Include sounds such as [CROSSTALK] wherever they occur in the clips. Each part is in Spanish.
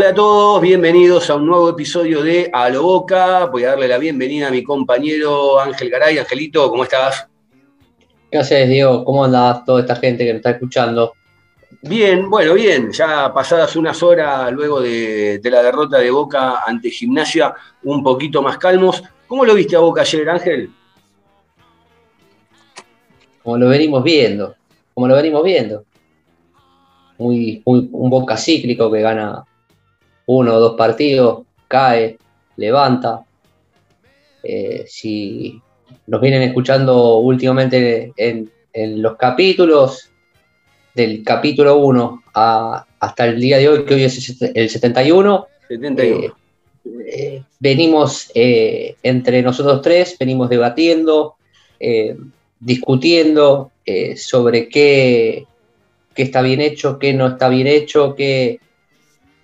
Hola a todos, bienvenidos a un nuevo episodio de A lo Boca. Voy a darle la bienvenida a mi compañero Ángel Garay. Angelito, ¿cómo estás? ¿Qué haces, Diego? ¿Cómo anda toda esta gente que nos está escuchando? Bien, bueno, bien. Ya pasadas unas horas luego de, de la derrota de Boca ante Gimnasia, un poquito más calmos. ¿Cómo lo viste a Boca ayer, Ángel? Como lo venimos viendo, como lo venimos viendo. Muy, muy- un Boca cíclico que gana uno o dos partidos, cae, levanta. Eh, si nos vienen escuchando últimamente en, en los capítulos, del capítulo 1 hasta el día de hoy, que hoy es el 71, 71. Eh, eh, venimos eh, entre nosotros tres, venimos debatiendo, discutiendo sobre qué, qué está bien hecho, qué no está bien hecho, qué...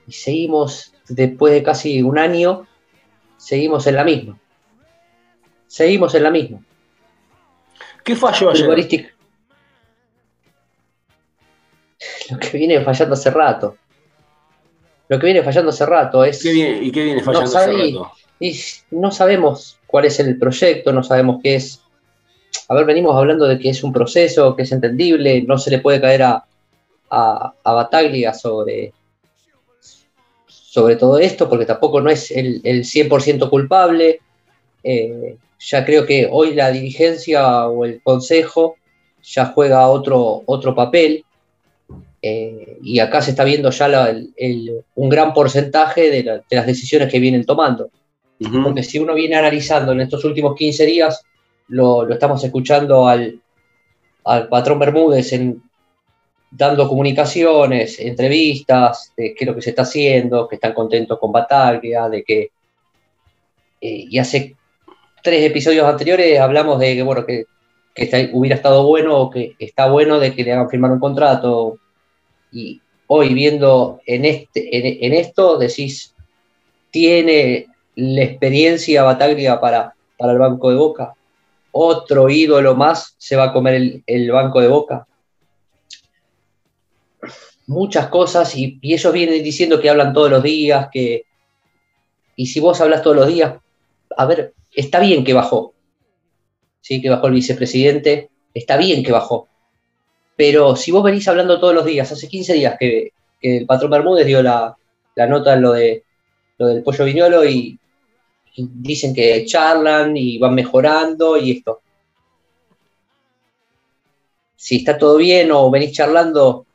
y seguimos, después de casi un año, seguimos en la misma. Seguimos en la misma. ¿Qué falló ayer? [LAUGHS] Lo que viene fallando hace rato. Lo que viene fallando hace rato es. ¿Qué viene- ¿Y qué viene No fallando hace rato? Y no sabemos cuál es el proyecto, no sabemos qué es. A ver, venimos hablando de que es un proceso, que es entendible, no se le puede caer a, a, a Bataglia sobre, sobre todo esto, porque tampoco no es el, el 100% culpable. Eh, ya creo que hoy la dirigencia o el consejo ya juega otro, otro papel. eh, y acá se está viendo ya la- el- el- un gran porcentaje de, la- de las decisiones que vienen tomando. Porque si uno viene analizando en estos últimos 15 días, lo, lo estamos escuchando al, al patrón Bermúdez en, dando comunicaciones, entrevistas, de qué es lo que se está haciendo, que están contentos con Bataglia, de que... eh, y hace tres episodios anteriores hablamos de que, bueno, que, que hubiera estado bueno o que está bueno de que le hagan firmar un contrato. Y hoy viendo en, este, en esto, decís, tiene la experiencia Bataglia para, para el banco de Boca. Otro ídolo más se va a comer el, el banco de Boca. Muchas cosas y, ellos vienen diciendo que hablan todos los días, que... Y si vos hablas todos los días, a ver, está bien que bajó. Sí, que bajó el vicepresidente, está bien que bajó. Pero si vos venís hablando todos los días, hace 15 días que, que el patrón Bermúdez dio la, la nota en lo de lo del pollo viñolo y dicen que charlan y van mejorando y esto. Si está todo bien o venís charlando,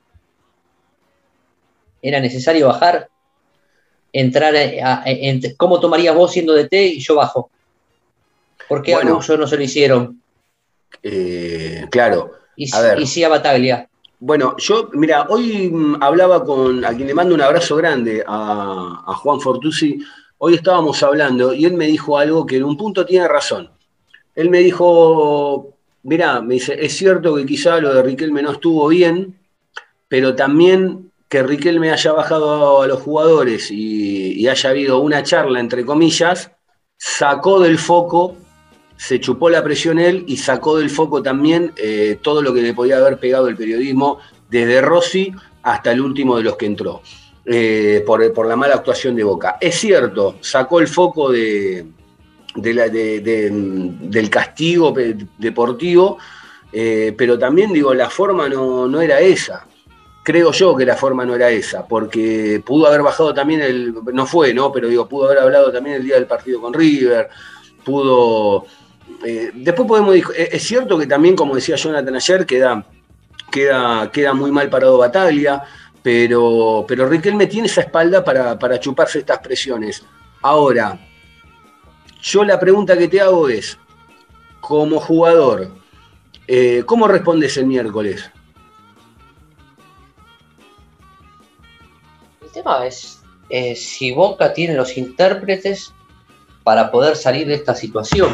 ¿era necesario bajar? Entrar a, a- en- ¿Cómo tomarías vos siendo DT y yo bajo? ¿Por qué Bueno. a Russo no se lo hicieron? Eh, claro. Y, A ver. y sí a Bataglia. Bueno, yo, mira, hoy mm, hablaba con, a quien le mando un abrazo grande, a, a Juan Fortusi, hoy estábamos hablando y él me dijo algo que en un punto tiene razón. Él me dijo, mira, me dice, es cierto que quizá lo de Riquelme no estuvo bien, pero también que Riquelme haya bajado a los jugadores y, haya habido una charla, entre comillas, sacó del foco se chupó la presión él y sacó del foco también eh, todo lo que le podía haber pegado el periodismo, desde Rossi hasta el último de los que entró, eh, por, por la mala actuación de Boca. Es cierto, sacó el foco de, del castigo deportivo, eh, pero también digo, la forma no, no era esa. Creo yo que la forma no era esa, porque pudo haber bajado también el, no fue, ¿no? Pero digo, pudo haber hablado también el día del partido con River, pudo eh, después podemos eh, es cierto que también, como decía Jonathan ayer, queda, queda, queda muy mal parado Bataglia, pero, pero Riquelme tiene esa espalda para, para chuparse estas presiones. Ahora, yo la pregunta que te hago es, como jugador, eh, ¿cómo respondes el miércoles? Es eh, si Boca tiene los intérpretes para poder salir de esta situación.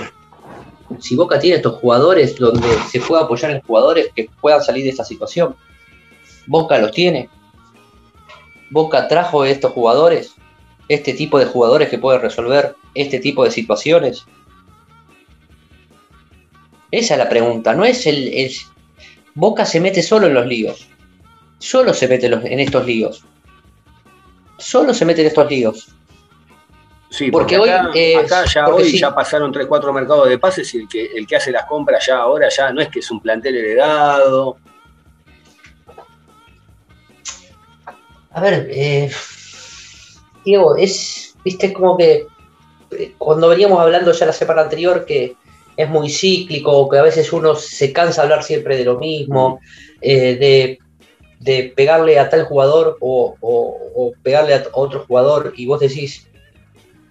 Si Boca tiene estos jugadores donde se puede apoyar en jugadores que puedan salir de esta situación. Boca los tiene. Boca trajo estos jugadores, este tipo de jugadores que pueden resolver este tipo de situaciones. Esa es la pregunta, no es el, el- Boca se mete solo en los líos. Solo se mete en estos líos. Solo se mete en estos líos. Sí, Porque porque, hoy, acá, eh, acá ya porque hoy sí. ya pasaron 3, 4 mercados de pases y el que, el que hace las compras ya ahora ya no es que es un plantel heredado. A ver, eh, Diego, es, viste, como que eh, cuando veníamos hablando ya la semana anterior que es muy cíclico, que a veces uno se cansa de hablar siempre de lo mismo, eh, de, de pegarle a tal jugador o, o- o pegarle a otro jugador y vos decís,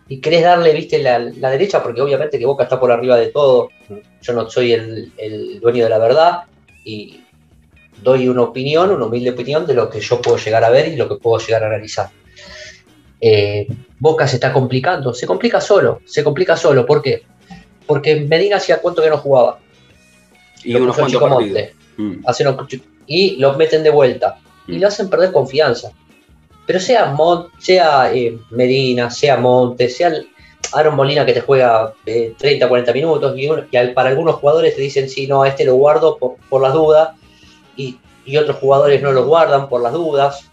y querés darle, viste, la, la derecha, porque obviamente que Boca está por arriba de todo, yo no soy el, el dueño de la verdad y doy una opinión, una humilde opinión de lo que yo puedo llegar a ver y lo que puedo llegar a analizar. Eh, Boca se está complicando, se complica solo, se complica solo, ¿por qué? Porque Medina hacía cuánto que no jugaba, Y Lo unos cuantos partidos. Mm. hacen un- y los meten de vuelta y Mm. lo hacen perder confianza. Pero sea, sea eh, Medina, sea Montes, sea Aaron Molina que te juega eh, 30, 40 minutos y, uno- y al- para algunos jugadores te dicen, sí, no, a este lo guardo por, por las dudas y, y otros jugadores no lo guardan por las dudas.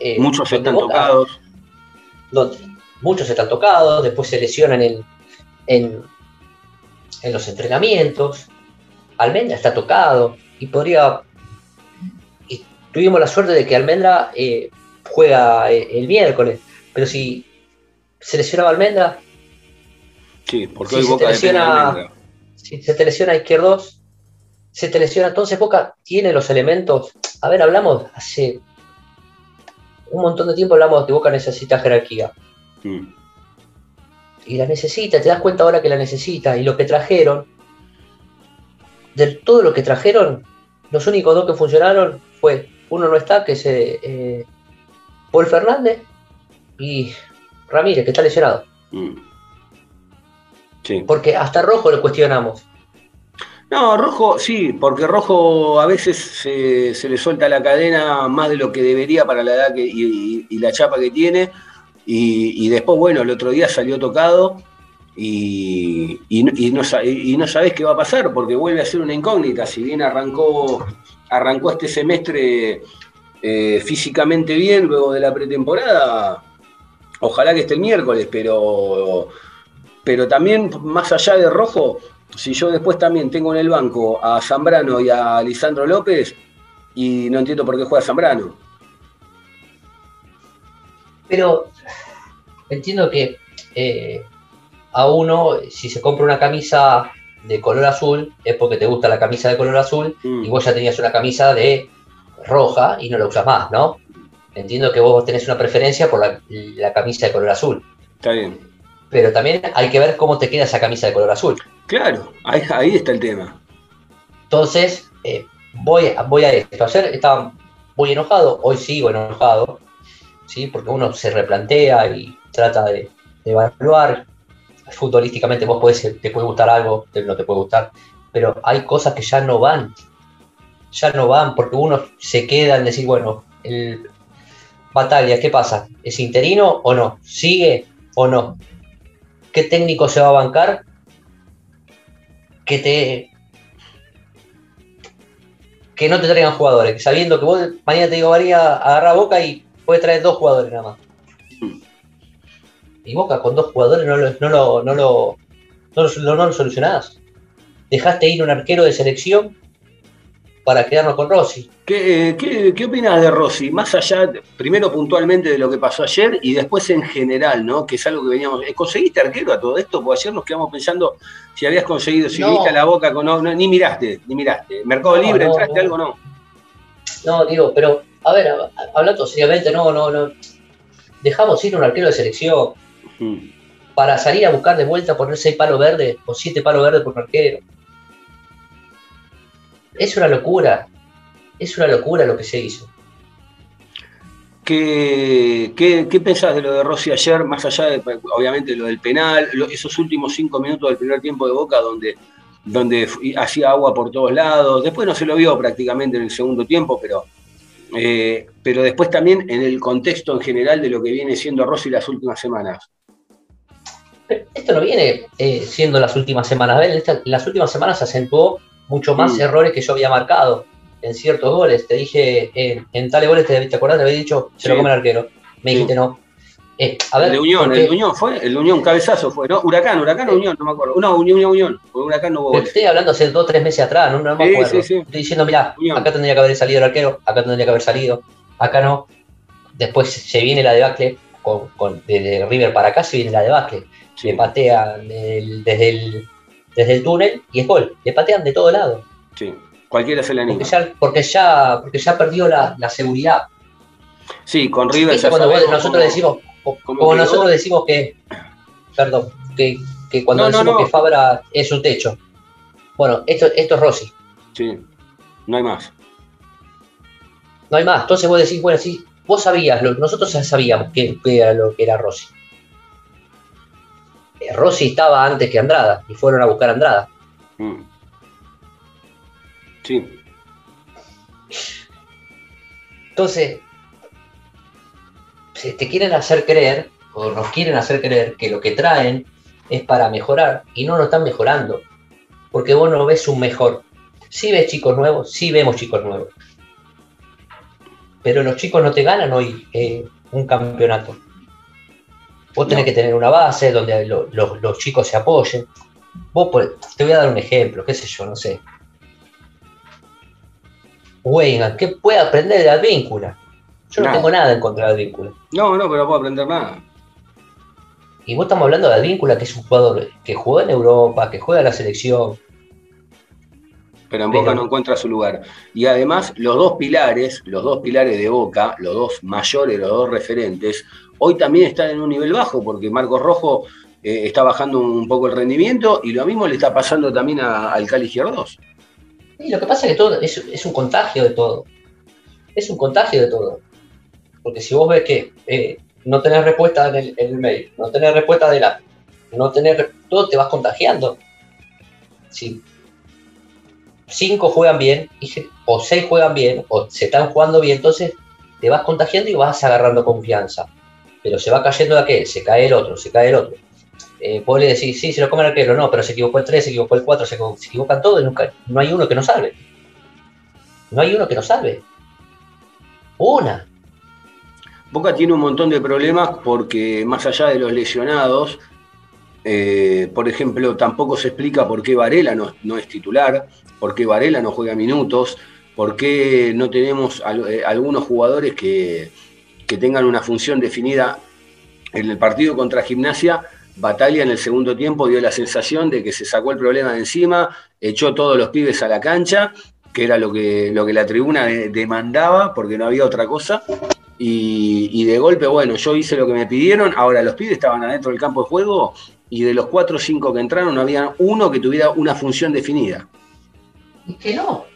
Eh, Muchos están Boca- tocados. donde muchos están tocados, después se lesionan en, en, en los entrenamientos. Almendra está tocado y podría. Tuvimos la suerte de que Almendra eh, juega eh, el miércoles, pero si se lesionaba Almendra, Sí, porque Si hoy se Boca te lesiona- Almendra. si se te lesiona izquierdos, se te lesiona. Entonces Boca tiene los elementos. A ver, hablamos hace un montón de tiempo, hablamos de que Boca necesita jerarquía. Mm. y la necesita, te das cuenta ahora que la necesita. Y lo que trajeron, de todo lo que trajeron, los únicos dos que funcionaron fue, uno no está, que es eh, eh, Paul Fernández y Ramírez, que está lesionado. Mm. Sí. Porque hasta Rojo lo cuestionamos. No, Rojo, sí, porque Rojo a veces se, se le suelta la cadena más de lo que debería para la edad que, y, y- y la chapa que tiene. Y, y después, bueno, el otro día salió tocado y, no- no, y no sabés qué va a pasar porque vuelve a ser una incógnita. Si bien arrancó, arrancó este semestre eh, físicamente bien luego de la pretemporada, ojalá que esté el miércoles, pero, pero también más allá de Rojo, si yo después también tengo en el banco a Zambrano y a Lisandro López, y no entiendo por qué juega Zambrano. Pero entiendo que eh, a uno, si se compra una camisa de color azul, es porque te gusta la camisa de color azul Mm. y vos ya tenías una camisa de roja y no la usas más, ¿no? Entiendo que vos tenés una preferencia por la, la camisa de color azul, Está bien. pero también hay que ver cómo te queda esa camisa de color azul. Claro, ahí, ahí está el tema. Entonces, eh, voy, a- voy a esto. Ayer estaba muy enojado, hoy sigo enojado, ¿sí? porque uno se replantea y trata de, de evaluar. Futbolísticamente vos podés, te puede gustar algo, no te puede gustar, pero hay cosas que ya no van. Ya no van, porque uno se queda en decir, bueno, el Batalla, ¿qué pasa? ¿Es interino o no? ¿Sigue o no? ¿Qué técnico se va a bancar? Que te que no te traigan jugadores, sabiendo que vos mañana te digo, María, agarra Boca y puede traer dos jugadores nada más. Y Boca con dos jugadores no lo, no lo, no lo, no lo, no lo solucionás. Dejaste ir un arquero de selección para quedarnos con Rossi. ¿Qué, eh, qué, qué opinas de Rossi? Más allá, primero puntualmente de lo que pasó ayer y después en general, ¿no? Que es algo que veníamos. eh, ¿Conseguiste arquero a todo esto? Porque ayer nos quedamos pensando si habías conseguido, si No. viste a la boca con. No, no, ni miraste, ni miraste. Mercado Libre, ¿entraste algo o no? No, digo, pero, a ver, hablando seriamente, no, no, no. Dejamos ir un arquero de selección Mm. para salir a buscar de vuelta poner seis palos verdes o siete palos verdes por arquero. Es una locura. Es una locura lo que se hizo. ¿Qué, qué, qué pensás de lo de Rossi ayer, más allá de, obviamente, lo del penal, lo- esos últimos cinco minutos del primer tiempo de Boca, donde, donde hacía agua por todos lados? Después no se lo vio prácticamente en el segundo tiempo, pero, eh, pero después también en el contexto en general de lo que viene siendo Rossi las últimas semanas. Esto no viene eh, siendo las últimas semanas. Esta- las últimas semanas acentuó mucho más errores que yo había marcado en ciertos goles. Te dije, eh, en tales goles, te, ¿te acordás? Te había dicho, se lo come el arquero. Me Sí. dijiste no. Eh, a ver, el de Unión, porque- el de Unión fue, el de Unión, cabezazo fue, ¿no? Huracán, Huracán o Unión, no me acuerdo. No, Unión, Unión, Unión. Huracán no hubo goles. estoy hablando hace dos o tres meses atrás, no, no me acuerdo. Estoy diciendo, mira, acá tendría que haber salido el arquero, acá tendría que haber salido, acá no. Después se viene la debacle, con, con, desde River para acá se viene la debacle. Sí. Le patean desde, el, desde el túnel y es gol. Le patean de todo lado. Sí, cualquiera se le anima. Porque ya, porque ya, porque ya perdió la, la seguridad. Sí, con River ¿Viste ya cuando sabemos nosotros cómo- decimos, como nosotros decimos que, perdón, que, que cuando No, decimos no. que Fabra es un techo. Bueno, esto, esto es Rossi. Sí, no hay más. No hay más. Entonces vos decís, bueno, sí, vos sabías, nosotros ya sabíamos que, que era lo que era Rossi. Rossi estaba antes que Andrada y fueron a buscar a Andrada. Mm. Sí, Entonces, se te quieren hacer creer, o nos quieren hacer creer, que lo que traen es para mejorar y no lo están mejorando. Porque vos no ves un mejor. Sí ves chicos nuevos, sí vemos chicos nuevos. Pero los chicos no te ganan hoy eh, un campeonato. Vos tenés No. que tener una base donde lo- lo- los chicos se apoyen. Vos, te voy a dar un ejemplo, qué sé yo, no sé. Weigand, ¿qué puede aprender de Advíncula? Yo no tengo nada en contra de Advíncula. no, no, pero no puedo aprender nada. Y vos estamos hablando de Advíncula, que es un jugador que juega en Europa, que juega en la selección. Pero en Pero- Boca no encuentra su lugar. Y además, los dos pilares, los dos pilares de Boca, los dos mayores, los dos referentes, hoy también están en un nivel bajo, porque Marcos Rojo eh, está bajando un poco el rendimiento y lo mismo le está pasando también a- al Cali Giordós. Y lo que pasa es que todo es, un contagio de todo. Es un contagio de todo. Porque si vos ves que eh, no tenés respuesta en el, en mail, no tenés respuesta de la. No tenés. Todo te vas contagiando. Si cinco juegan bien, o seis juegan bien, o se están jugando bien, entonces te vas contagiando y vas agarrando confianza. Pero se va cayendo de aquel, se cae el otro, se cae el otro. Eh, vos le decís, sí, se lo come el arquero, no, pero se equivocó el 3, se equivocó el 4, se, equivo- se equivocan todos y nunca, no hay uno que no salve. No hay uno que no salve. Una. Boca tiene un montón de problemas porque más allá de los lesionados, eh, por ejemplo, tampoco se explica por qué Varela no, no es titular, por qué Varela no juega minutos, por qué no tenemos eh, algunos jugadores que, que tengan una función definida en el partido contra Gimnasia. Batalla en el segundo tiempo dio la sensación de que se sacó el problema de encima, echó todos los pibes a la cancha, que era lo que, lo que la tribuna de- demandaba, porque no había otra cosa. Y, y de golpe, bueno, yo hice lo que me pidieron. Ahora, los pibes estaban adentro del campo de juego y de los cuatro o cinco que entraron, no había uno que tuviera una función definida. Es que no.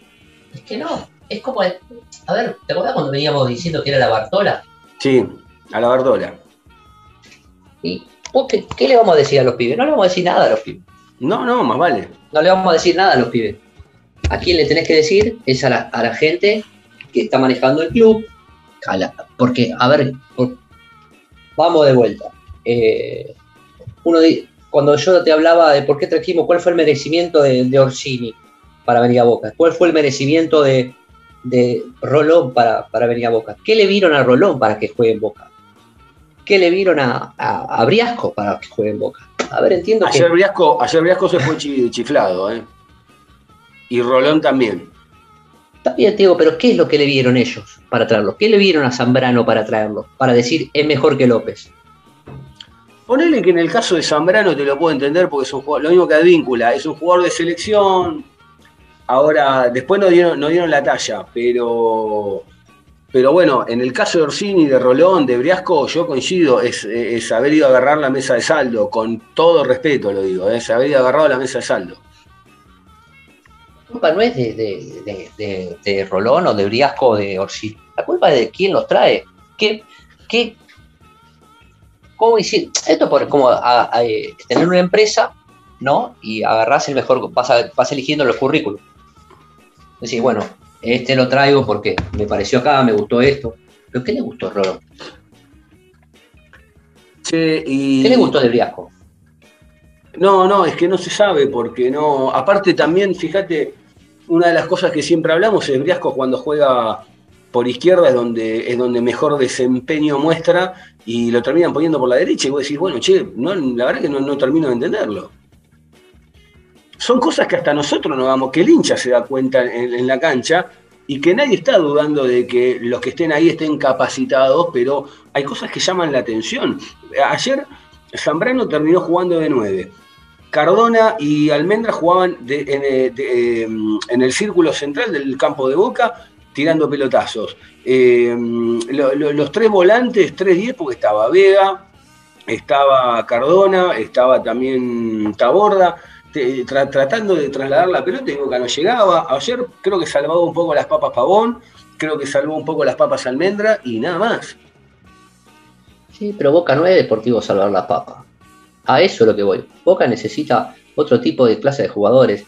Es que no. Es como. el- a ver, ¿te acuerdas cuando veníamos diciendo que era la Bartola? Sí, a la Bardola. ¿Y vos qué, qué le vamos a decir a los pibes? No le vamos a decir nada a los pibes. No, no, más vale. No le vamos a decir nada a los pibes. A quién le tenés que decir es a la, a la gente que está manejando el club. a la- porque, a ver, por- vamos de vuelta. Eh, uno di- cuando yo te hablaba de por qué trajimos, cuál fue el merecimiento de, de Orsini para venir a Boca, cuál fue el merecimiento de, de Rolón para, para venir a Boca, qué le vieron a Rolón para que juegue en Boca, qué le vieron a, a, a Briasco para que juegue en Boca. A ver, entiendo que. Ayer Briasco, ayer Briasco se fue chi- chiflado, ¿eh? Y Rolón también. Bien, te digo, pero ¿qué es lo que le vieron ellos para traerlo? ¿Qué le vieron a Zambrano para traerlo? Para decir, es mejor que López. Ponele que en el caso de Zambrano te lo puedo entender porque es un jugador, lo mismo que Advíncula, es un jugador de selección. Ahora, después no dieron, la talla, pero, pero bueno, en el caso de Orsini, de Rolón, de Briasco, yo coincido, es, haber ido a agarrar la mesa de saldo, con todo respeto lo digo, es haber ido agarrado la mesa de saldo. La culpa no es de, de, de- Rolón o de Briasco o de Orsini. La culpa es de quién los trae. ¿Qué, qué, cómo hiciste? Esto por como tener una empresa, ¿no? Y agarrás el mejor, vas, vas eligiendo los currículos. Decís, bueno, este lo traigo porque me pareció acá, me gustó esto. ¿Pero qué le gustó, Rolo? Che, y- ¿Qué le gustó de Briasco? No, no, es que no se sabe porque no. Aparte también, fíjate, una de las cosas que siempre hablamos es Briasco cuando juega por izquierda es donde, es donde mejor desempeño muestra y lo terminan poniendo por la derecha y vos decís, bueno, che, no, la verdad que no, no termino de entenderlo. Son cosas que hasta nosotros nos damos, que el hincha se da cuenta en, la cancha y que nadie está dudando de que los que estén ahí estén capacitados, pero hay cosas que llaman la atención. Ayer Zambrano terminó jugando de 9. Cardona y Almendra jugaban de- en, eh, eh, en el círculo central del campo de Boca tirando pelotazos. Eh, lo- lo- los tres volantes, 3-10, porque estaba Vega, estaba Cardona, estaba también Taborda, tra- tratando de trasladar la pelota y Boca no llegaba. Ayer creo que salvaba un poco las papas Pavón, creo que salvó un poco las papas Almendra y nada más. Sí, pero Boca no es Deportivo Salvar la Papa. A eso es lo que voy. Boca necesita otro tipo de clase de jugadores,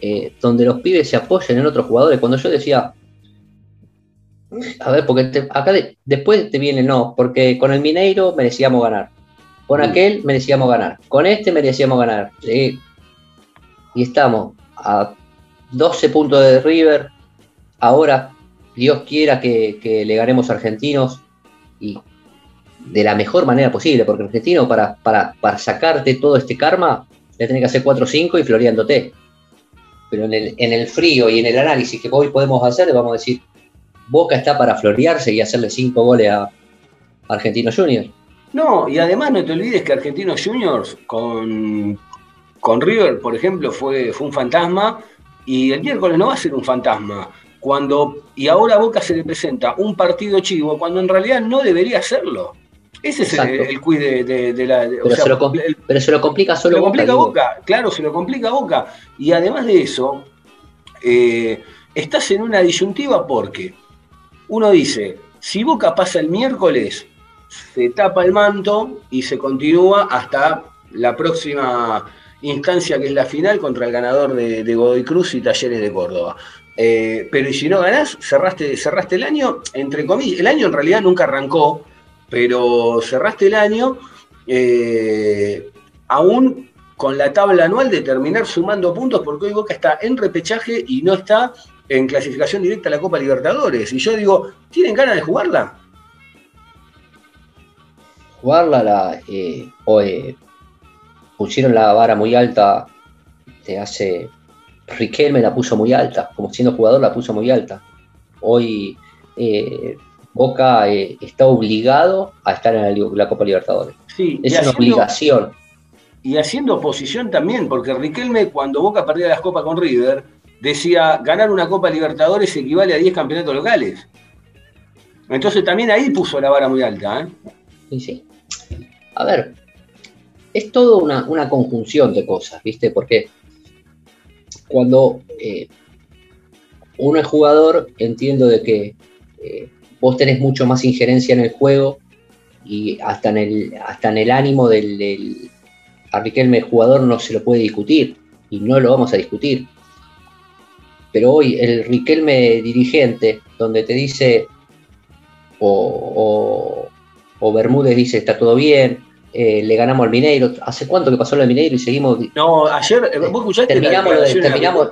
eh, donde los pibes se apoyen en otros jugadores. Cuando yo decía, a ver, porque te- acá de- después te viene no, porque con el Mineiro merecíamos ganar, con aquel merecíamos ganar, con este merecíamos ganar. Sí. Y estamos a 12 puntos de River. Ahora, Dios quiera que, que le ganemos a argentinos y de la mejor manera posible, porque Argentino para, para, para sacarte todo este karma le tiene que hacer 4 o 5 y floreándote. Pero en el, en el frío y en el análisis que hoy podemos hacer, le vamos a decir, Boca está para florearse y hacerle 5 goles a Argentino Junior. No, y además no te olvides que Argentinos Juniors con, con River, por ejemplo, fue, fue un fantasma y el miércoles no va a ser un fantasma. Cuando, y ahora a Boca se le presenta un partido chivo cuando en realidad no debería serlo. Ese es el, Exacto. el quiz de, de- de la. o Pero, sea, se, lo, com- el- pero se lo complica se solo lo complica. Boca, claro, se lo complica Boca. Y además de eso, eh, estás en una disyuntiva porque uno dice, si Boca pasa el miércoles, se tapa el manto y se continúa hasta la próxima instancia que es la final contra el ganador de, Godoy Cruz y Talleres de Córdoba. Eh, pero si no ganás, cerraste, cerraste el año, entre comillas, el año en realidad nunca arrancó, pero cerraste el año eh, aún con la tabla anual de terminar sumando puntos, porque hoy Boca está en repechaje y no está en clasificación directa a la Copa Libertadores. Y yo digo, ¿tienen ganas de jugarla? jugarla la, eh, o, eh, pusieron la vara muy alta de hace Riquelme la puso muy alta, como siendo jugador la puso muy alta. Hoy eh, Boca eh, está obligado a estar en la, Copa Libertadores. Sí, Es una obligación. y haciendo oposición también, porque Riquelme, cuando Boca perdía las copas con River, decía, ganar una Copa Libertadores equivale a 10 campeonatos locales. Entonces también ahí puso la vara muy alta. ¿eh? Sí, sí. A ver, es todo una, una conjunción de cosas, ¿viste? Porque cuando eh, uno es jugador, entiendo de que eh, vos tenés mucho más injerencia en el juego y hasta en el, hasta en el ánimo del, a Riquelme jugador no se lo puede discutir y no lo vamos a discutir. Pero hoy el Riquelme dirigente, donde te dice, o, o Bermúdez dice está todo bien, eh, le ganamos al Mineiro. ¿Hace cuánto que pasó lo del Mineiro y seguimos No, ayer, eh, vos escuchaste la terminamos,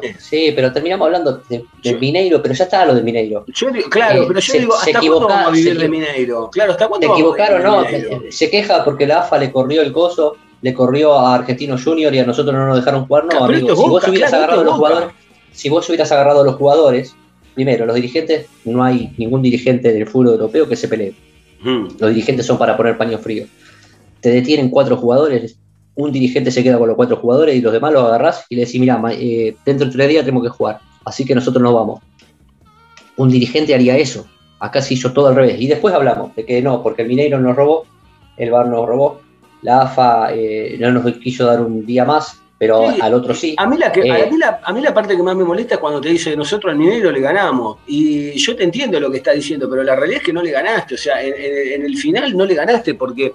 de- de sí, pero terminamos hablando de, de Yo- Mineiro, pero ya estaba lo de Mineiro. Yo claro, Eh, pero yo se- digo, se ¿hasta cuándo vamos a vivir se de Mineiro? Claro, ¿hasta cuándo a equivocaron, ¿no? de Mineiro? Se queja porque la AFA le corrió el coso, le corrió a Argentino Junior y a nosotros no nos dejaron jugar. No, amigo, si vos hubieras claro, agarrado a los jugadores, si vos hubieras agarrado a los jugadores, primero, los dirigentes, no hay ningún dirigente del fútbol europeo que se pelee. Mm. Los dirigentes son para poner paños fríos. Te detienen cuatro jugadores, un dirigente se queda con los cuatro jugadores y los demás los agarrás y le decís, mira, dentro de tres días tenemos que jugar, así que nosotros no vamos. Un dirigente haría eso. Acá se hizo todo al revés. Y después hablamos de que no, porque el Mineiro nos robó, el VAR nos robó, la AFA eh, no nos quiso dar un día más pero Sí, al otro sí. A mí, la que, Eh, a, mí la, a mí la parte que más me molesta es cuando te dice nosotros al minero le ganamos. Y yo te entiendo lo que está diciendo, pero la realidad es que no le ganaste. O sea, en, en- en el final no le ganaste porque,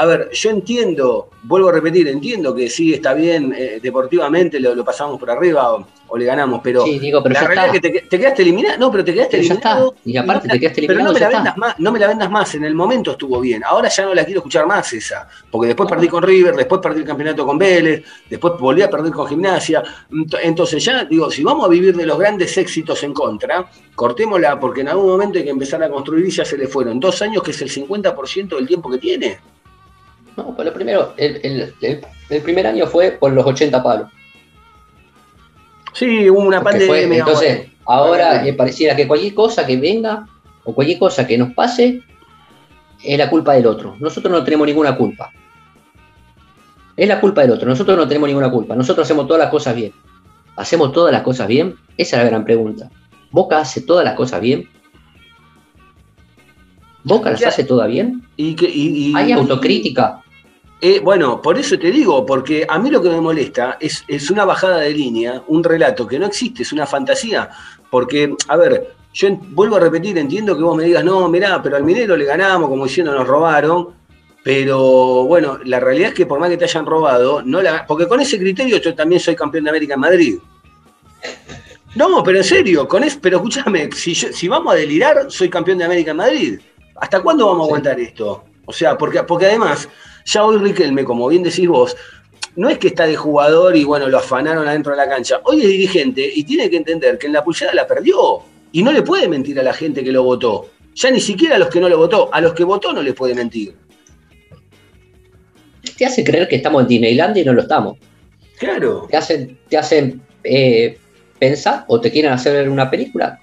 a ver, yo entiendo, vuelvo a repetir, entiendo que sí está bien, eh, deportivamente lo, lo pasamos por arriba o, o le ganamos, pero sí, digo, pero la realidad está. es que te, te quedaste eliminado. No, pero te quedaste Pero eliminado. está. Y aparte no te quedaste Pero no eliminado, me, la vendas más, no me la vendas más. En el momento estuvo bien. Ahora ya no la quiero escuchar más esa. Porque después No. perdí con River, después perdí el campeonato con Vélez, después volví a perder con Gimnasia. Ent- Entonces ya, digo, si vamos a vivir de los grandes éxitos en contra, cortémosla porque en algún momento hay que empezar a construir y ya se le fueron. Dos años que es el 50% del tiempo que tiene. No, pues lo primero, el, el- el- el primer año fue por los 80 palos. Sí, hubo una fue- pandemia. entonces, ahora pareciera que cualquier cosa que venga o cualquier cosa que nos pase es la culpa del otro. Nosotros no tenemos ninguna culpa. Es la culpa del otro. Nosotros no tenemos ninguna culpa. Nosotros hacemos todas las cosas bien. ¿Hacemos todas las cosas bien? Esa es la gran pregunta. ¿Boca hace todas las cosas bien? ¿Boca las Ya. hace todas bien? Y que, y- y- ¿Hay autocrítica? Eh, bueno, por eso te digo, porque a mí lo que me molesta es, es una bajada de línea, un relato que no existe, es una fantasía. Porque, a ver, yo vuelvo a repetir, entiendo que vos me digas, no, mirá, pero al minero le ganamos, como diciendo, nos robaron. Pero bueno, la realidad es que por más que te hayan robado, no la, porque con ese criterio yo también soy campeón de América en Madrid. No, pero en serio, con es, pero escúchame, si, yo- si vamos a delirar, soy campeón de América en Madrid. ¿Hasta cuándo vamos a aguantar esto? O sea, porque, porque además, ya hoy Riquelme, como bien decís vos, no es que está de jugador y bueno, lo afanaron adentro de la cancha. Hoy es dirigente y tiene que entender que en la pulsera la perdió. Y no le puede mentir a la gente que lo votó. Ya ni siquiera a los que no lo votó, a los que votó no les puede mentir. Te hace creer que estamos en Disneylandia y no lo estamos. Claro. te hacen, te hacen eh, pensar o te quieren hacer una película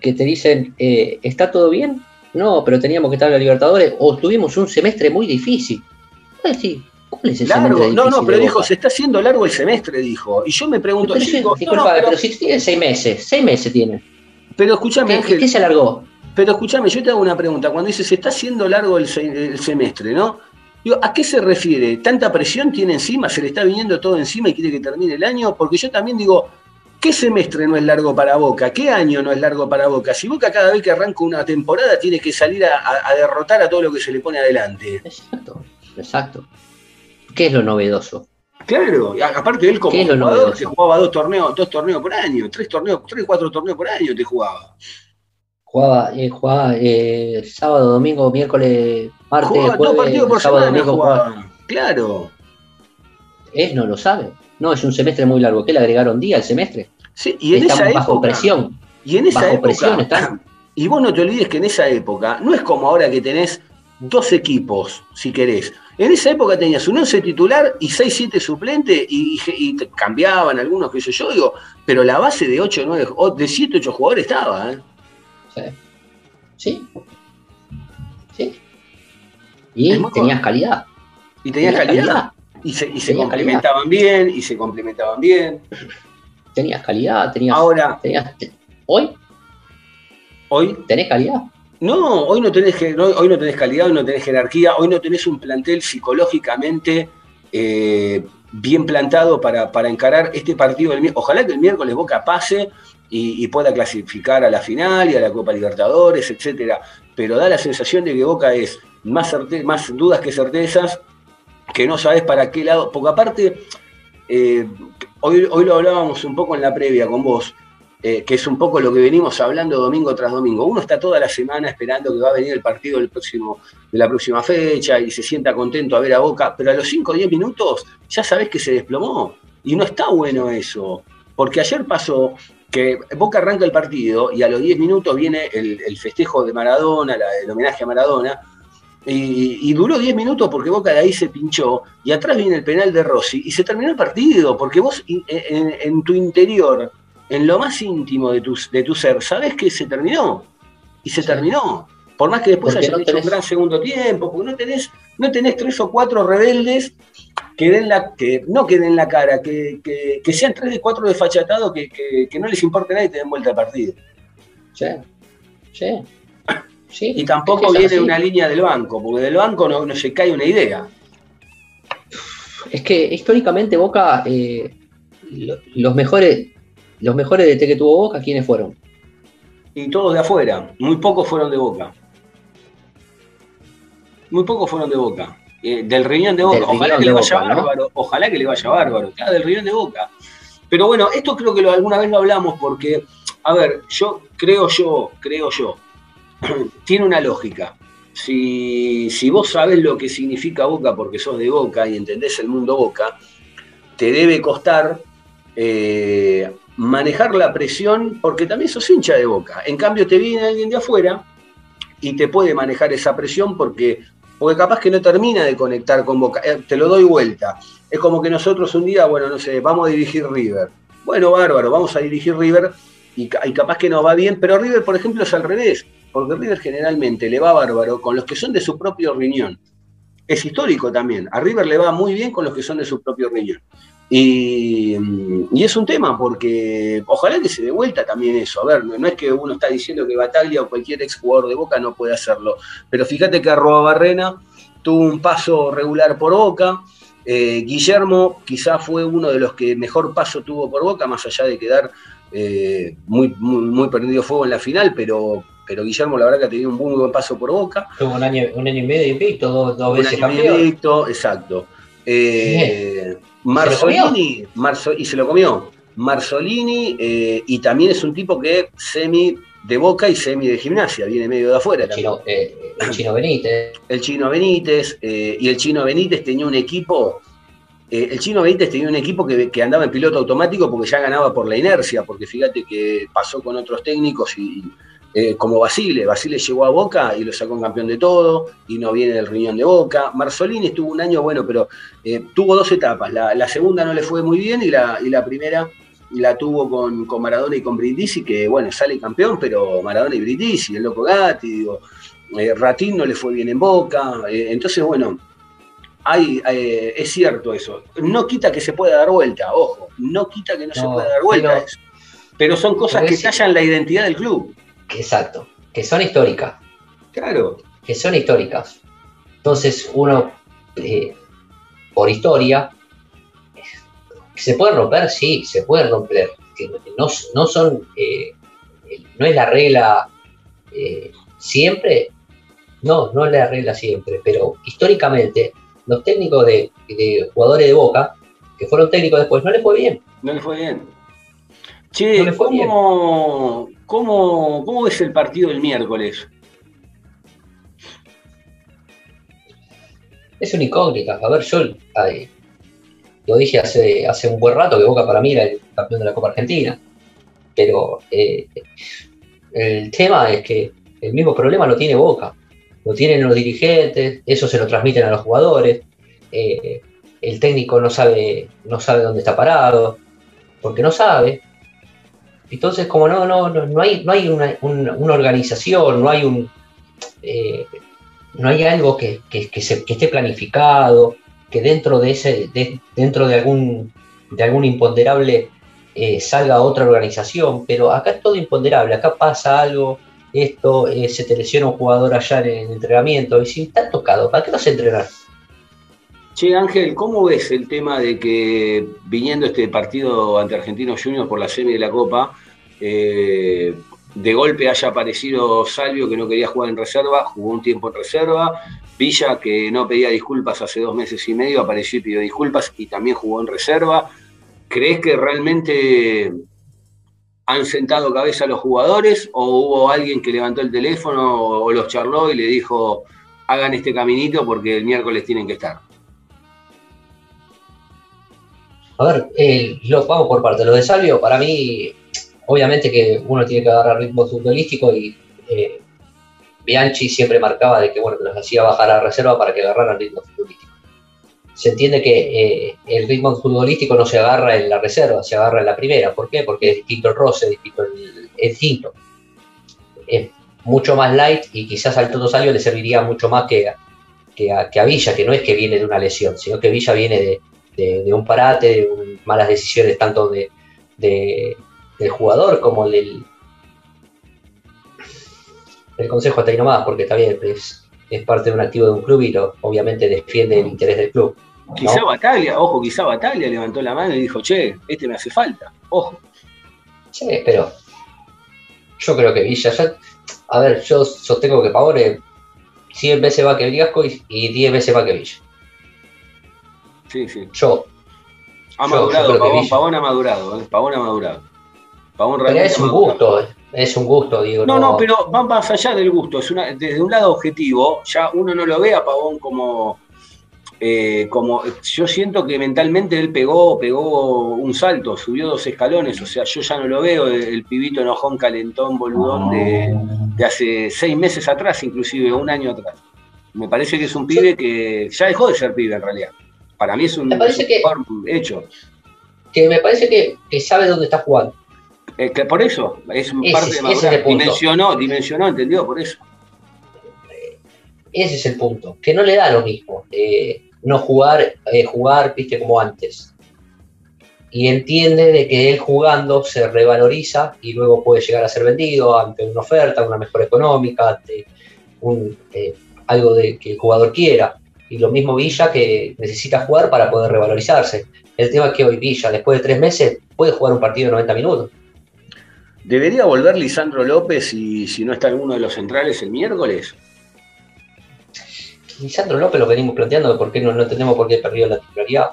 que te dicen, eh, ¿está todo bien? No, pero teníamos que estar en la Libertadores o tuvimos un semestre muy difícil. Decir, ¿cuál es el Largo. No, no, pero dijo, se está haciendo largo el semestre, dijo. Y yo me pregunto, Pero, sí, no, disculpa, no, pero, pero si tiene seis meses, seis meses tiene. pero escúchame, ¿Qué, Ángel, qué se alargó? Pero escúchame, yo te hago una pregunta. Cuando dice se está haciendo largo el, se- el semestre, ¿no? Digo, ¿a qué se refiere? ¿Tanta presión tiene encima? ¿Se le está viniendo todo encima y quiere que termine el año? Porque yo también digo, ¿qué semestre no es largo para Boca? ¿Qué año no es largo para Boca? Si Boca cada vez que arranca una temporada tiene que salir a, a- a derrotar a todo lo que se le pone adelante. Exacto, exacto. ¿Qué es lo novedoso? Claro, aparte él como ¿Qué es jugador que jugaba dos torneos, dos torneos por año, tres torneos, tres, cuatro torneos por año te jugaba. Jugaba, eh, jugaba eh, sábado, domingo, miércoles, martes, Jugaba dos jueves, partidos por sábado, semana domingo, jugaba. Claro. Él no lo sabe. No, es un semestre muy largo. ¿Qué le agregaron día al semestre? Sí, y en Estamos esa bajo época, presión. Y en esa Bajo época, presión están. y vos no te olvides que en esa época, no es como ahora que tenés dos equipos, si querés. En esa época tenías un 11 titular y 6, 7 suplente y, y- y cambiaban algunos, que sé yo, digo, pero la base de 8, 9, o de 7, 8 jugadores estaba, ¿eh? Sí. Sí. Y tenías calidad. Y tenías Tenías calidad. calidad. Y se, y se complementaban bien, y se complementaban bien. Tenías calidad, tenías. Ahora, tenías- te- hoy hoy, tenés calidad. No, hoy no tenés, hoy no tenés calidad, hoy no tenés jerarquía, hoy no tenés un plantel psicológicamente eh, bien plantado para, para encarar este partido. del Ojalá que el miércoles Boca pase y, pueda clasificar a la final y a la Copa Libertadores, etcétera. Pero da la sensación de que Boca es más, más dudas que certezas, que no sabes para qué lado. Porque aparte, eh, hoy, hoy lo hablábamos un poco en la previa con vos, eh, que es un poco lo que venimos hablando domingo tras domingo. Uno está toda la semana esperando que va a venir el partido del próximo, de la próxima fecha y se sienta contento a ver a Boca, pero a los 5 o 10 minutos ya sabés que se desplomó. Y no está bueno eso, porque ayer pasó que Boca arranca el partido y a los 10 minutos viene el, festejo de Maradona, el homenaje a Maradona, y, duró 10 minutos porque Boca de ahí se pinchó, y atrás viene el penal de Rossi, y se terminó el partido, porque vos en tu interior, en lo más íntimo de tu, de tu ser, sabés que se terminó, y se Sí. terminó. Por más que después hayan no hecho tenés- un gran segundo tiempo, porque no tenés, no tenés tres o cuatro rebeldes que den la, que no que den la cara, que, que- que sean tres de cuatro desfachatados que, que- que no les importe nada y te den vuelta al partido. Sí. Sí. Sí. Y tampoco Es que es viene así. una línea del banco, porque del banco no, no se cae una idea. Es que históricamente Boca, eh, lo- los mejores, los mejores DT que tuvo Boca, ¿quiénes fueron? Y todos de afuera, muy pocos fueron de Boca. Muy pocos fueron de Boca. Eh, del riñón de Boca. Del ojalá que le vaya Boca, ¿no? bárbaro. Ojalá que le vaya bárbaro. Claro, del riñón de Boca. Pero bueno, esto creo que lo, alguna vez lo hablamos porque, a ver, yo creo yo, creo yo, [CLEARS THROAT] tiene una lógica. Si, si vos sabés lo que significa Boca porque sos de Boca y entendés el mundo Boca, te debe costar eh, manejar la presión porque también sos hincha de Boca. En cambio, te viene alguien de afuera y te puede manejar esa presión porque, porque capaz que no termina de conectar con Boca. Eh, te lo doy vuelta. Es como que nosotros un día, bueno, no sé, vamos a dirigir River. Bueno, bárbaro, vamos a dirigir River y, ca- y capaz que nos va bien, pero River, por ejemplo, es al revés, porque River generalmente le va bárbaro con los que son de su propio riñón. Es histórico también. A River le va muy bien con los que son de su propio riñón. Y, mm, y es un tema, porque ojalá que se dé vuelta también eso. A ver, no, no es que uno está diciendo que Bataglia o cualquier exjugador de Boca no puede hacerlo, pero fíjate que Arroba Barrena tuvo un paso regular por Boca. Eh, Guillermo quizá fue uno de los que mejor paso tuvo por Boca, más allá de quedar eh, muy, muy, muy perdido fuego en la final, pero, pero Guillermo la verdad que ha tenido un muy buen paso por Boca. Tuvo un año, un año y medio invicto, dos, dos Un veces campeón. invicto, exacto. Eh? Marzolini, Marzo- y se lo comió. Marzolini, eh, y también es un tipo que semi de boca y semi de gimnasia, viene medio de afuera. El chino, eh, el chino Benítez. [CLEARS THROAT] El chino Benítez, eh, y el chino Benítez tenía un equipo. eh, el chino Benítez tenía un equipo que, que andaba en piloto automático porque ya ganaba por la inercia, porque fíjate que pasó con otros técnicos y eh, como Basile, Basile llegó a Boca y lo sacó en campeón de todo y no viene del riñón de Boca. Marzolini estuvo un año bueno, pero eh, tuvo dos etapas. La, la segunda no le fue muy bien y la, y la primera la tuvo con, con Maradona y con Brindisi, que bueno, sale campeón, pero Maradona y Brindisi, el loco Gatti, digo, eh, Ratín no le fue bien en Boca, entonces bueno, hay, es cierto eso. No quita que se pueda dar vuelta, ojo, no quita que no, se pueda dar vuelta pero- eso. Pero son cosas pero que tallan la identidad del club. Exacto. Que son históricas. Claro, que son históricas. Entonces, uno, eh, por historia, ¿se pueden romper? Sí, se pueden romper. No, no son, eh, no es la regla eh, siempre, no, no es la regla siempre, pero históricamente, los técnicos de, de jugadores de Boca, que fueron técnicos después, no les fue bien. no le fue bien. Che, No ¿cómo, cómo, cómo ves el partido del miércoles? Es una incógnita. A ver, yo ay, lo dije hace, hace un buen rato que Boca para mí era el campeón de la Copa Argentina. Pero eh, el tema es que el mismo problema lo tiene Boca. Lo tienen los dirigentes, eso se lo transmiten a los jugadores. eh, el técnico no sabe, no sabe dónde está parado, porque no sabe. Entonces, como no, no, no, no hay, no hay una, un- una organización, no hay un. eh, no hay algo que, que- esté planificado, que dentro de ese, de- dentro de algún, de algún imponderable eh, salga otra organización, pero acá es todo imponderable, acá pasa algo, esto, eh, se te un jugador allá en el entrenamiento, y si está tocado, ¿para qué vas a entrenar? Che, Ángel, ¿cómo ves el tema de que viniendo este partido ante Argentinos Juniors por la semi de la Copa, eh, de golpe haya aparecido Salvio que no quería jugar en reserva, jugó un tiempo en reserva, Villa que no pedía disculpas hace dos meses y medio, apareció y pidió disculpas y también jugó en reserva? ¿Crees que realmente han sentado cabeza a los jugadores o hubo alguien que levantó el teléfono o, los charló y le dijo hagan este caminito porque el miércoles tienen que estar? A ver, eh, vamos por parte. Lo de Salvio, para mí, obviamente que uno tiene que agarrar ritmo futbolístico y eh, Bianchi siempre marcaba de que bueno, los hacía bajar a reserva para que agarraran ritmo futbolístico. Se entiende que eh, el ritmo futbolístico no se agarra en la reserva, se agarra en la primera. ¿Por qué? Porque es distinto el roce, es distinto el, es distinto. Es mucho más light y quizás al Toto Salvio le serviría mucho más que, que a Villa, que no es que viene de una lesión, sino que Villa viene de, de, de un parate, de un- malas decisiones tanto de, de- del jugador como del, del consejo hasta ahí nomás, porque está bien, es, es parte de un activo de un club y lo- obviamente defiende el interés del club. Quizá No. Bataglia, ojo, quizá Bataglia levantó la mano y dijo, che, este me hace falta. Ojo. Sí, pero yo creo que Villa, ya- a ver, yo sostengo que Pavón es 100 veces va que Briasco y, y 10 veces va que Villa. Sí, sí. Yo, Ha Yo- yo madurado, que Pavón. Pavón ha madurado, ¿eh? Pavón ha madurado. Pavón pero realmente es un madurado. gusto, es un gusto, digo. No, no, pero va más allá del gusto. Es una, desde un lado objetivo, ya uno no lo ve a Pavón como, eh, como. Yo siento que mentalmente él pegó, pegó un salto, subió dos escalones. O sea, yo ya no lo veo el, el pibito enojón, calentón, boludón de, de hace seis meses atrás, inclusive un año atrás. Me parece que es un pibe que ya dejó de ser pibe en realidad. Para mí es un, es un que- hecho. Que me parece que, que sabe dónde está jugando. Eh, que por eso, es Ese- parte de madurar. Dimensionó, dimensionó, entendió, por eso. Ese es el punto, que no le da lo mismo. eh, no jugar, eh, jugar, viste, como antes. Y entiende de que él jugando se revaloriza y luego puede llegar a ser vendido ante una oferta, una mejora económica, ante un, eh, algo de que el jugador quiera. Y lo mismo Villa que necesita jugar para poder revalorizarse. El tema es que hoy Villa, después de tres meses, puede jugar un partido de 90 minutos. ¿Debería volver Lisandro López y si no está alguno de los centrales el miércoles? Lisandro López lo venimos planteando, ¿por qué no, no entendemos por qué perdió la titularidad?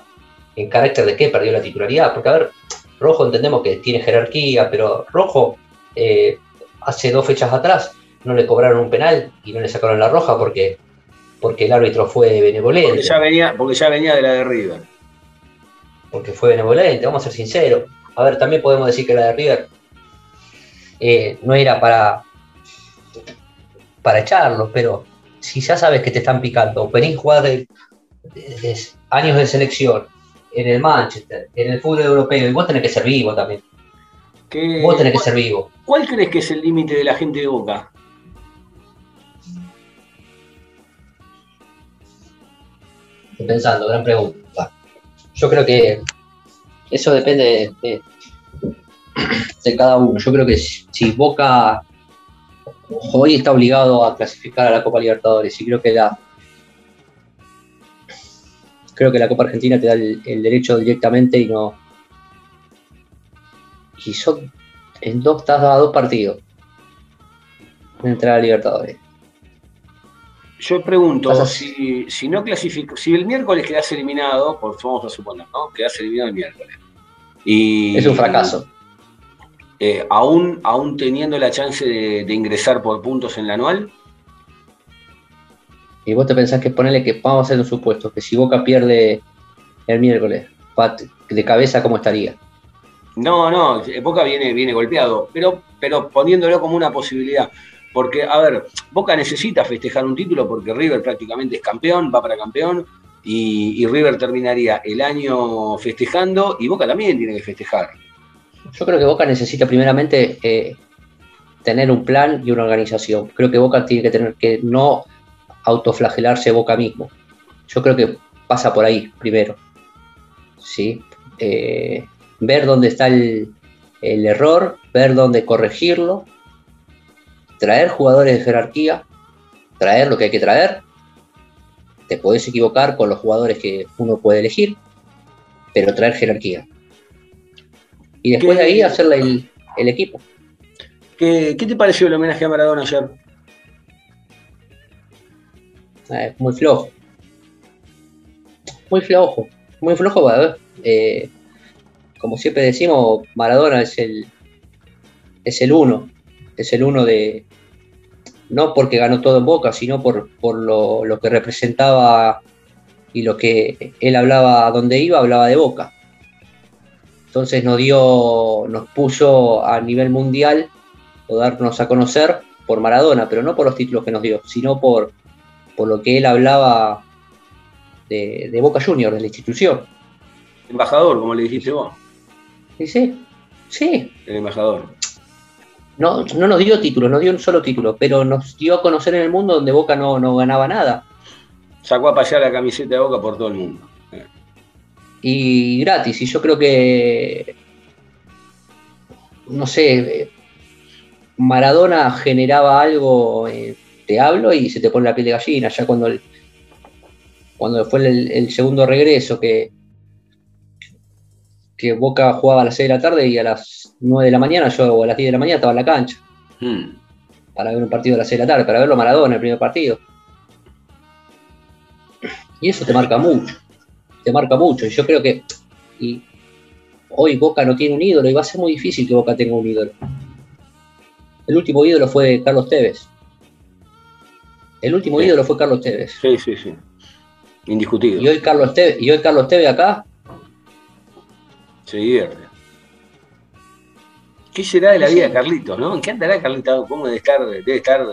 ¿En carácter de qué perdió la titularidad? Porque, a ver, Rojo entendemos que tiene jerarquía, pero Rojo eh, hace dos fechas atrás no le cobraron un penal y no le sacaron la roja porque, porque el árbitro fue benevolente. Porque ya venía, porque ya venía de la de River. porque fue benevolente, vamos a ser sinceros. A ver, también podemos decir que la de River eh, no era para, para echarlo, pero si ya sabes que te están picando, venís a jugar de- de- de años de selección en el Manchester, en el fútbol europeo, y vos tenés que ser vivo también. ¿Qué- Vos tenés que ser vivo. ¿Cuál crees que es el límite de la gente de Boca? Estoy pensando, gran pregunta. Yo creo que eso depende de, cada uno. Yo creo que si, Boca hoy está obligado a clasificar a la Copa Libertadores y creo que la creo que la Copa Argentina te da el, derecho directamente y no y son en dos estás a dos partidos entrar a Libertadores. Yo pregunto, si, si no clasifico, si el miércoles quedas eliminado, por vamos a suponer, ¿no? Quedas eliminado el miércoles. Y, Es un fracaso. eh, aún, aún teniendo la chance de, de ingresar por puntos en la anual, Y vos te pensás que ponerle que vamos a hacer un supuesto, que si Boca pierde el miércoles, de cabeza, ¿cómo estaría? No, no, Boca viene, viene golpeado, pero, pero poniéndolo como una posibilidad. Porque, a ver, Boca necesita festejar un título porque River prácticamente es campeón, va para campeón, y, River terminaría el año festejando, y Boca también tiene que festejar. Yo creo que Boca necesita primeramente eh, tener un plan y una organización. Creo que Boca tiene que tener que no autoflagelarse Boca mismo. Yo creo que pasa por ahí primero. ¿sí? Eh, ver dónde está el error, ver dónde corregirlo, traer jugadores de jerarquía, traer lo que hay que traer. Te podés equivocar con los jugadores que uno puede elegir, pero traer jerarquía. Y después de ahí hacerle el, el equipo. ¿Qué, qué te pareció el homenaje a Maradona ayer? Eh, muy flojo. Muy flojo. Muy flojo, a ver, eh, como siempre decimos, Maradona es el es el uno. Es el uno de. No porque ganó todo en boca, sino por, por lo, lo que representaba y lo que él hablaba, donde iba, hablaba de boca. Entonces nos dio, nos puso a nivel mundial o darnos a conocer por Maradona, pero no por los títulos que nos dio, sino por, por lo que él hablaba de, de Boca Juniors, de la institución. Embajador, como le dijiste vos, sí, sí, el embajador. No, no nos dio títulos, no dio un solo título, pero nos dio a conocer en el mundo donde Boca no, no ganaba nada. Sacó a pasear la camiseta de Boca por todo el mundo. Y gratis, y yo creo que, no sé, Maradona generaba algo, eh, te hablo y se te pone la piel de gallina, ya cuando, el- cuando fue el, el segundo regreso, que, que Boca jugaba a las 6 de la tarde y a las 9 de la mañana, yo o a las 10 de la mañana estaba en la cancha Mm. para ver un partido a las 6 de la tarde, para verlo a Maradona el primer partido. Y eso te marca mucho, te marca mucho. Y yo creo que y hoy Boca no tiene un ídolo y va a ser muy difícil que Boca tenga un ídolo. El último ídolo fue Carlos Tevez. El último Sí. ídolo fue Carlos Tevez. Sí, sí, sí. Indiscutido. Y hoy Carlos Tevez, y hoy Carlos Tevez acá, Se divierte. ¿Qué será de la vida de Carlitos, no? ¿En qué andará Carlitos? ¿Cómo debe estar, debe estar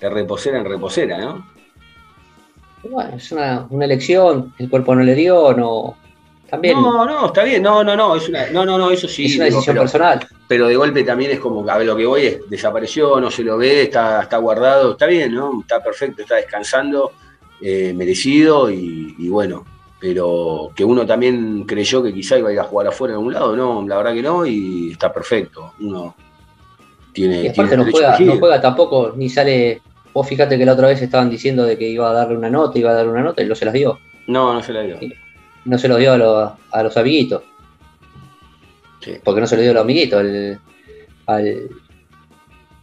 de reposera en reposera, no? bueno, es una, una elección, el cuerpo no le dio, no. También No, no, está bien, no, no, no, es una, no, no, no, eso sí. es una digo, decisión pero, personal. pero de golpe también es como, a ver, lo que voy es, desapareció, no se lo ve, está, está guardado, está bien, ¿no? Está perfecto, está descansando, eh, merecido y, y bueno, pero que uno también creyó que quizá iba a ir a jugar afuera en algún lado, no, la verdad que no, y está perfecto. Uno tiene, Y aparte tiene no juega, no juega tampoco, ni sale. Vos fíjate que la otra vez estaban diciendo de que iba a darle una nota, iba a darle una nota y no se las dio. No, no se la dio. No se los dio a, los- a los amiguitos. Sí. Porque no se lo dio a los amiguitos, al, al,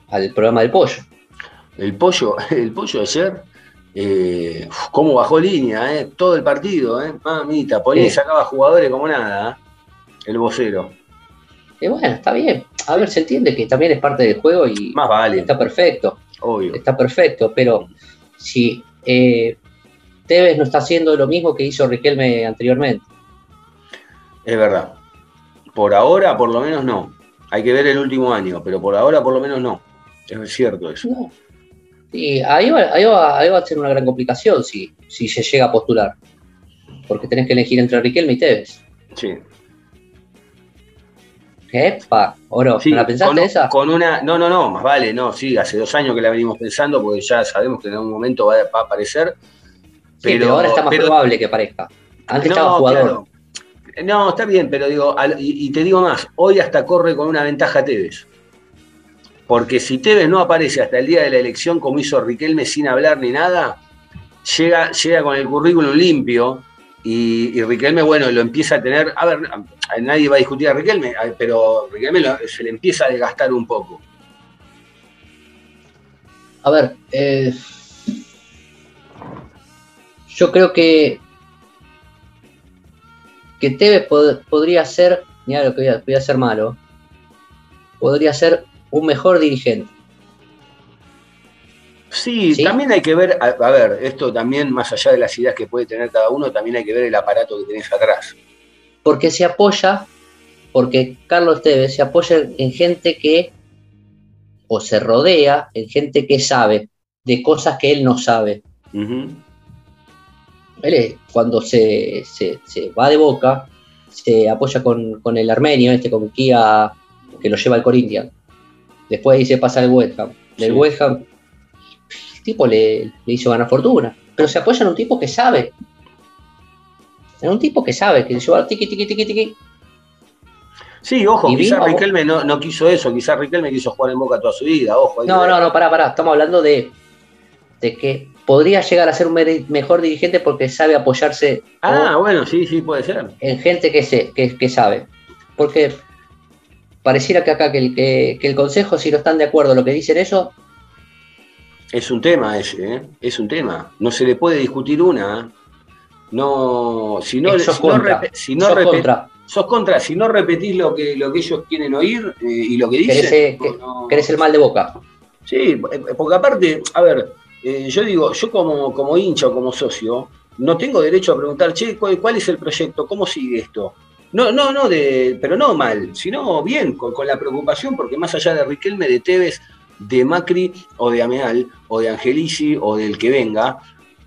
al programa del pollo. El pollo, [LAUGHS] el pollo ayer, eh, cómo bajó línea, eh, todo el partido, eh, mamita, ponía y sacaba jugadores como nada, eh, el vocero. Y bueno, está bien. A ver, se entiende que también es parte del juego y Más vale, está perfecto. obvio. Está perfecto, pero si eh, Tevez no está haciendo lo mismo que hizo Riquelme anteriormente. Es verdad. Por ahora, por lo menos no. Hay que ver el último año, pero por ahora, por lo menos no. Es cierto eso. No. Y ahí va, ahí va- ahí va a ser una gran complicación si, si se llega a postular. Porque tenés que elegir entre Riquelme y Tevez. Sí. Epa, oro, Sí, ¿no la pensaste con, esa? con una. No, no, no, más vale, no, sí, hace dos años que la venimos pensando, porque ya sabemos que en algún momento va, va a aparecer. Sí, pero, ahora está más pero- probable que parezca. Antes No, estaba jugador. claro. No, está bien, pero digo, y te digo más, hoy hasta corre con una ventaja Tevez. Porque si Tevez no aparece hasta el día de la elección, como hizo Riquelme sin hablar ni nada, llega, llega con el currículum limpio y, Riquelme, bueno, lo empieza a tener. A ver, nadie va a discutir a Riquelme, pero Riquelme se le empieza a desgastar un poco. A ver, eh, yo creo que que Tevez pod- podría ser, mira lo que voy a, voy a ser malo, podría ser un mejor dirigente. Sí, ¿Sí? también hay que ver, a, a ver, esto también, más allá de las ideas que puede tener cada uno, también hay que ver el aparato que tenés atrás. Porque se apoya, porque Carlos Tevez se apoya en, en gente que, o se rodea en gente que sabe de cosas que él no sabe. Él es- cuando se, se- se va de boca, se apoya con, con el armenio, este con Kia, que lo lleva al Corinthians. Después ahí se pasa al West Ham. Del Sí. West Ham, el tipo le, le hizo ganar fortuna. Pero se apoya en un tipo que sabe. En un tipo que sabe, que le lleva tiqui, tiqui, tiqui, tiqui. Sí, ojo, quizás Riquelme no, no quiso eso, quizás Riquelme quiso jugar en Boca toda su vida, ojo. No, no, no, pará, pará. Estamos hablando de, de que podría llegar a ser un mejor dirigente porque sabe apoyarse Ah, bueno, sí, sí, puede ser. en gente que, se, que, que sabe. Porque pareciera que acá que el, que, que el consejo, si no están de acuerdo lo que dicen ellos, Es un tema ese, ¿eh? Es un tema. No se le puede discutir una. ¿eh? No, si no, sos si no, contra. repe- si no sos contra. sos contra, si no repetís lo que, lo que ellos quieren oír eh, y lo que dicen. Querés, que- no- Querés el mal de boca. Sí, porque aparte, a ver, eh, yo digo, yo como, como hincha o como socio, no tengo derecho a preguntar, che, ¿cuál, cuál es el proyecto? ¿Cómo sigue esto? No, no, no, de, pero no mal, sino bien, con, con la preocupación, porque más allá de Riquelme, de Tevez, de Macri o de Ameal, o de Angelici, o del que venga,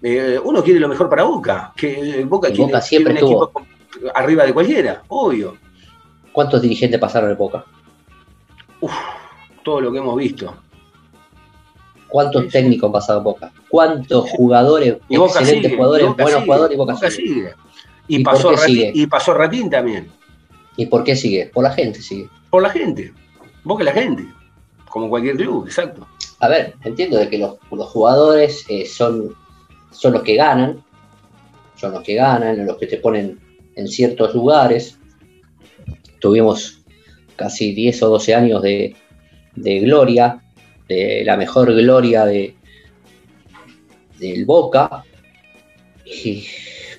eh, uno quiere lo mejor para Boca, que eh, Boca quiere, Boca siempre quiere un equipo con- arriba de cualquiera, obvio, ¿Cuántos dirigentes pasaron de boca? todo lo que hemos visto. ¿Cuántos Sí, técnicos han pasado en boca? ¿Cuántos jugadores, Y Boca excelentes sigue, jugadores, Boca buenos sigue, jugadores y Boca, Boca sigue? sigue. Y, ¿Y por pasó Ratín, sigue? y pasó Ratín también. ¿Y por qué sigue? Por la gente sigue. Por la gente. Boca es la gente. Como cualquier club, exacto. A ver, entiendo de que los, los jugadores eh, son, son los que ganan, son los que ganan, los que te ponen en ciertos lugares. Tuvimos casi 10 o 12 años de, de gloria, de la mejor gloria de, del Boca, y-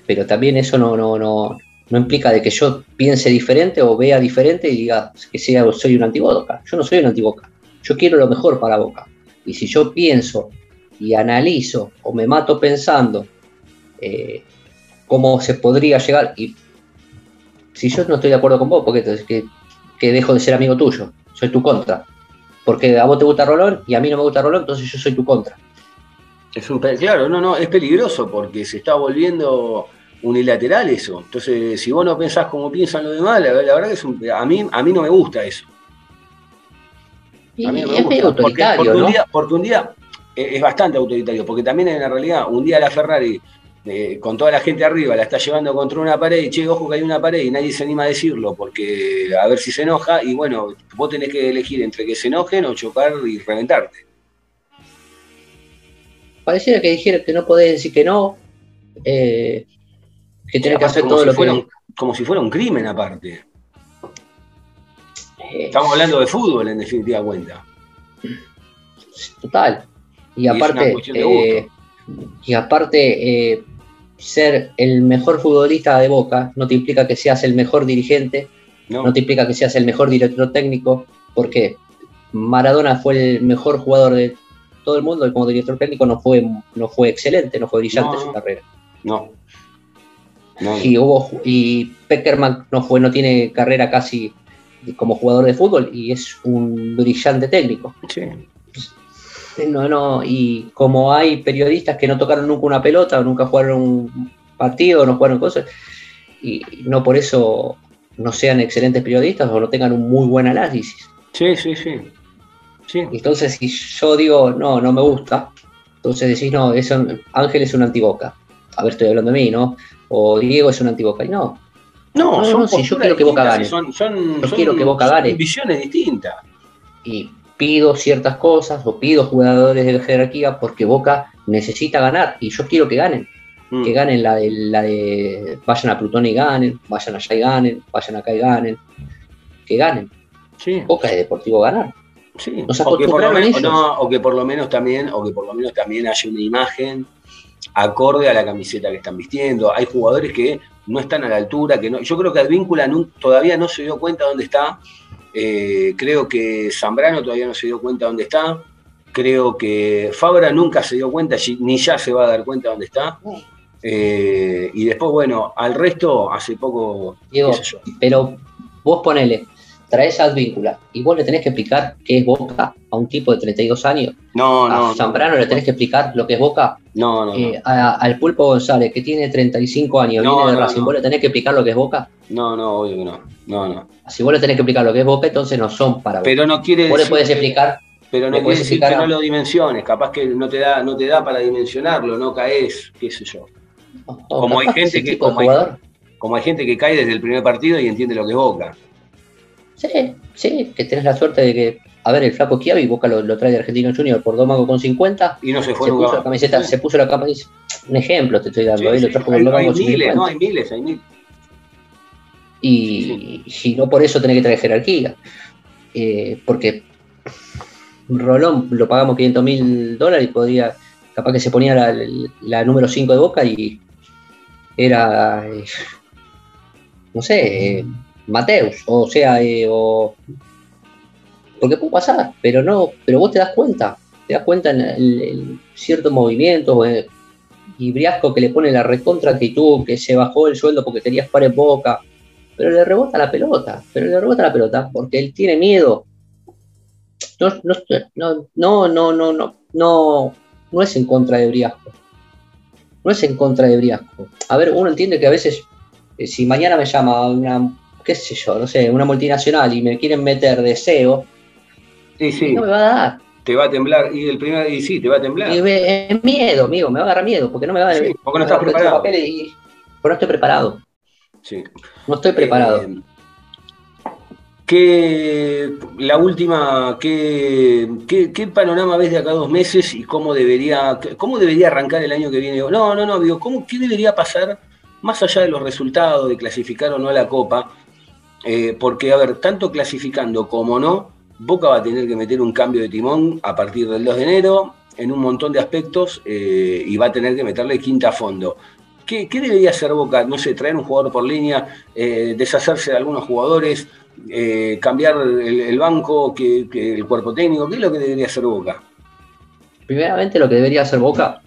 pero también eso no, no, no, no implica de que yo piense diferente o vea diferente y diga que sea, soy un antiboca. Yo no soy un antiboca. Yo quiero lo mejor para Boca. Y si yo pienso y analizo o me mato pensando eh, cómo se podría llegar, y si yo no estoy de acuerdo con vos, porque entonces que, que dejo de ser amigo tuyo, soy tu contra. Porque a vos te gusta Rolón y a mí no me gusta Rolón, entonces yo soy tu contra. Es un claro, no, no, es peligroso porque se está volviendo unilateral eso. Entonces, si vos no pensás como piensan los demás, la, la verdad que es un, a, mí, a mí no me gusta eso. Y A mí no me es gusta, porque- autoritario, porque, ¿no? un día, porque un día eh, es bastante autoritario, porque también en la realidad, un día la Ferrari, eh, con toda la gente arriba, la está llevando contra una pared, y che, ojo que hay una pared y nadie se anima a decirlo, porque a ver si se enoja, y bueno, vos tenés que elegir entre que se enojen o chocar y reventarte. Pareciera que dijeron que no podés decir que no, eh, que tenés que hacer todo si lo que... un- como si fuera un crimen aparte. eh, Estamos hablando de fútbol en definitiva cuenta. total. Y aparte, eh, y aparte eh, ser el mejor futbolista de Boca no te implica que seas el mejor dirigente, ¿no? no te implica que seas el mejor director técnico, porque Maradona fue el mejor jugador de todo el mundo y como director técnico no fue, no fue excelente, no fue brillante No, su carrera. No. No. Y, hubo, y Peckerman no, fue, no tiene carrera casi como jugador de fútbol y es un brillante técnico. Sí. No, no, y como hay periodistas que no tocaron nunca una pelota o nunca jugaron un partido, no jugaron cosas, y no por eso no sean excelentes periodistas o no tengan un muy buen análisis. Sí, sí, sí. Sí. Entonces, si yo digo, no, no me gusta, entonces decís, no, eso, Ángel es un antiboca. A ver, estoy hablando de mí, ¿no? O Diego es un antiboca. Y no, No, No, son no, si yo quiero que Boca gane. Son, son, Yo son- quiero que Boca gane. visiones distintas. y pido ciertas cosas o pido jugadores de jerarquía porque Boca necesita ganar y yo quiero que ganen. Mm. Que ganen la de, la de vayan a Plutón y ganen, vayan allá y ganen, vayan acá y ganen. Que ganen. Sí, Boca es deportivo ganar. sí. Nos O que, por lo menos, no, o que por lo menos también, o que por lo menos también haya una imagen acorde a la camiseta que están vistiendo. Hay jugadores que no están a la altura, que no. Yo creo que Advíncula todavía no se dio cuenta dónde está. Eh, creo que Zambrano todavía no se dio cuenta dónde está. Creo que Fabra nunca se dio cuenta, ni ya se va a dar cuenta dónde está. Eh, y después, bueno, al resto, hace poco, Diego, qué sé yo. pero vos ponele, traes a Advíncula y vos le tenés que explicar qué es Boca a un tipo de 32 años. No, a no, Zambrano no, le tenés que explicar lo que es Boca. no, no. Eh, a- al Pulpo González, que tiene 35 años, No, viene de no, Racing, no. vos le tenés que explicar lo que es Boca. No, no, obvio que no. No, no. Si vos le tenés que explicar lo que es Boca, entonces no son para vos. Pero no quiere vos le decir que- explicar, pero no quiere decir explicar que no a- lo dimensiones, capaz que no te da, no te da para dimensionarlo, no caes, qué sé yo. Como hay gente que- hay-. Como hay gente que cae desde el primer partido y entiende lo que es Boca. Sí, sí, que tenés la suerte de que, a ver, el flaco Chiavi, Boca lo, lo trae de Argentino Junior por dos mangos con 50, Y no se se fue puso nunca. la camiseta, se puso la camiseta, un ejemplo te estoy dando, Sí, ahí lo sí, trajo hay, con dos hay miles, 50. no, hay miles, hay miles. y, y no por eso tenés que traer jerarquía. Eh, porque Rolón lo pagamos 500 mil dólares y podría, capaz que se ponía la, la número 5 de boca y era, eh, no sé, eh, Mateus, o sea, eh, o... Porque puede pasar, pero no, pero vos te das cuenta, te das cuenta en, el, en ciertos movimientos eh, y Briasco que le pone la recontra actitud, que se bajó el sueldo porque quería jugar en boca, pero le rebota la pelota, pero le rebota la pelota porque él tiene miedo. No, no, no, no, no, no, no, no es en contra de Briasco. No es en contra de Briasco. A ver, uno entiende que a veces, eh, si mañana me llama una qué sé yo, no sé, una multinacional y me quieren meter de SEO, Sí, sí, no me va a dar. te va a temblar. Y el primer, y sí, te va a temblar. Es miedo, amigo, me va a agarrar miedo, porque no me va a Sí, porque no estás preparado. y- porque no estoy preparado. Sí. No estoy preparado. Eh, ¿qué, la última, ¿qué, qué, qué panorama ves de acá a dos meses y cómo debería, cómo debería arrancar el año que viene? No, no, no, digo, ¿cómo, ¿qué debería pasar más allá de los resultados, de clasificar o no a la Copa, eh, porque, a ver, tanto clasificando como no, Boca va a tener que meter un cambio de timón a partir del 2 de enero en un montón de aspectos eh, y va a tener que meterle quinta a fondo. ¿Qué, debería hacer Boca? No sé, traer un jugador por línea, eh, deshacerse de algunos jugadores, cambiar el, banco, que, el cuerpo técnico. ¿Qué es lo que debería hacer Boca? Primeramente lo que debería hacer Boca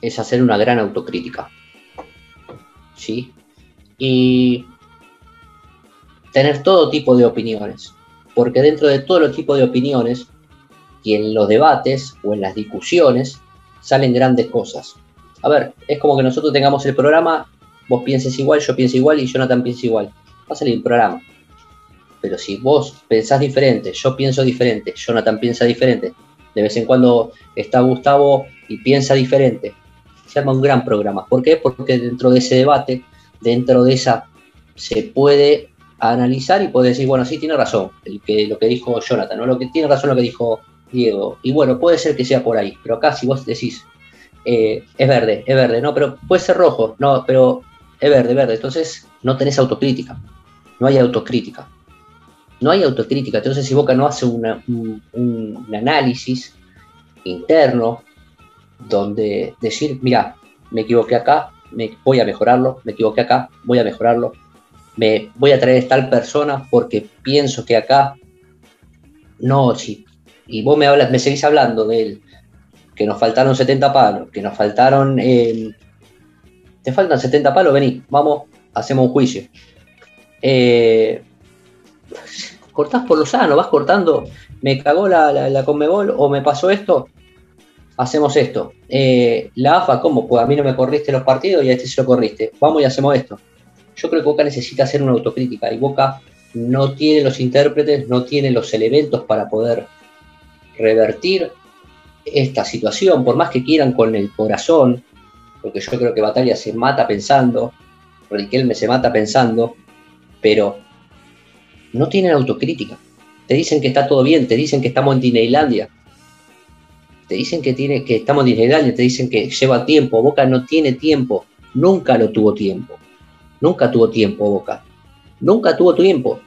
es hacer una gran autocrítica. ¿Sí? Y tener todo tipo de opiniones, porque dentro de todo los tipos de opiniones y en los debates o en las discusiones salen grandes cosas. A ver, es como que nosotros tengamos el programa, vos pienses igual, yo pienso igual y Jonathan piensa igual. Va a salir el programa. Pero si vos pensás diferente, yo pienso diferente, Jonathan piensa diferente, de vez en cuando está Gustavo y piensa diferente, se arma un gran programa. ¿Por qué? Porque dentro de ese debate, dentro de esa, se puede analizar y puede decir, bueno, sí, tiene razón el que, lo que dijo Jonathan, ¿no? lo que tiene razón lo que dijo Diego. Y bueno, puede ser que sea por ahí, pero acá si vos decís, eh, es verde, es verde, no, pero puede ser rojo, no, pero es verde, verde. Entonces no tenés autocrítica, no hay autocrítica. No hay autocrítica, entonces si Boca no hace un, análisis interno donde decir, mira, me equivoqué acá, voy a mejorarlo, me equivoqué acá, voy a mejorarlo, me voy a traer tal persona porque pienso que acá no, sí. Y vos me hablas, me seguís hablando de él, que nos faltaron 70 palos, que nos faltaron. Eh, te faltan 70 palos, vení, vamos, hacemos un juicio. Eh, cortás por lo sano, vas cortando, me cagó la, la, Conmebol o me pasó esto, hacemos esto. Eh, la AFA, ¿cómo? Pues a mí no me corriste los partidos y a este se lo corriste. Vamos y hacemos esto. Yo creo que Boca necesita hacer una autocrítica y Boca no tiene los intérpretes, no tiene los elementos para poder revertir esta situación, por más que quieran con el corazón, porque yo creo que Batalla se mata pensando, Riquelme se mata pensando, pero no tienen autocrítica. Te dicen que está todo bien, te dicen que estamos en Disneylandia, te dicen que, tiene, que estamos en Disneylandia, te dicen que lleva tiempo, Boca no tiene tiempo, nunca lo tuvo tiempo. Nunca tuvo tiempo Boca. Nunca tuvo tiempo.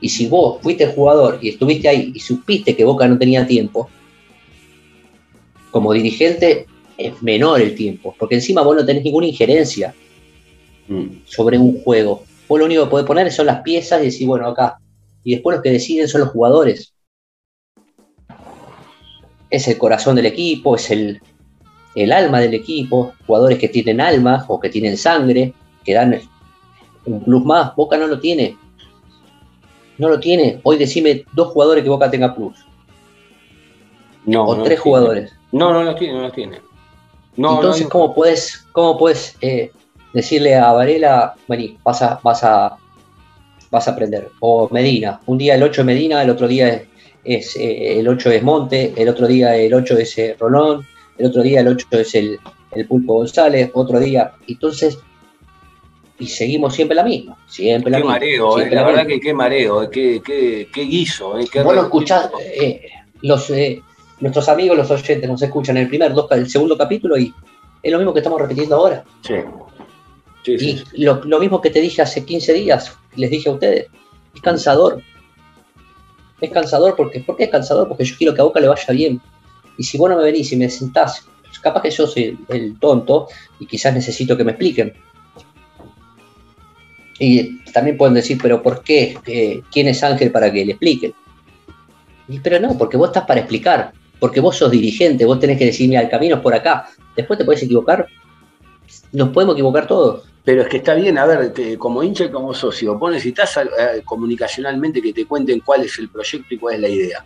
Y si vos fuiste jugador y estuviste ahí y supiste que Boca no tenía tiempo, como dirigente es menor el tiempo, porque encima vos no tenés ninguna injerencia mm. sobre un juego. Vos lo único que podés poner son las piezas y decir, bueno, acá. Y después los que deciden son los jugadores. Es el corazón del equipo, es el, el alma del equipo, jugadores que tienen alma o que tienen sangre, que dan un plus más. Boca no lo tiene. No lo tiene. Hoy decime dos jugadores que Boca tenga plus. No. O tres jugadores. No, no los tiene, no los tiene. Entonces, ¿cómo puedes, cómo puedes eh, decirle a Varela, vení, vas a, vas a, vas a aprender? O Medina, un día el 8 es Medina, el otro día es, eh, el 8 es Monte, el otro día el 8 es eh, Rolón, el otro día el 8 es el, el Pulpo González, otro día. Entonces, y seguimos siempre la misma. Siempre la qué mareo, eh, la, verdad que qué mareo, qué, qué, qué guiso. Eh, qué bueno, escuchás, eh, los, eh, nuestros amigos, los oyentes, nos escuchan el primer, dos, el segundo capítulo y es lo mismo que estamos repitiendo ahora. Sí. y Lo, lo, mismo que te dije hace 15 días, les dije a ustedes, es cansador. Es cansador porque, ¿por qué es cansador? Porque yo quiero que a Boca le vaya bien. Y si vos no me venís y me sentás, capaz que yo soy el tonto y quizás necesito que me expliquen y también pueden decir, pero ¿por qué? Eh, ¿Quién es Ángel para que le expliquen? pero no, porque vos estás para explicar, porque vos sos dirigente, vos tenés que decirme al camino es por acá. Después te puedes equivocar, nos podemos equivocar todos. Pero es que está bien, a ver, como hincha y como socio, vos necesitas eh, comunicacionalmente que te cuenten cuál es el proyecto y cuál es la idea.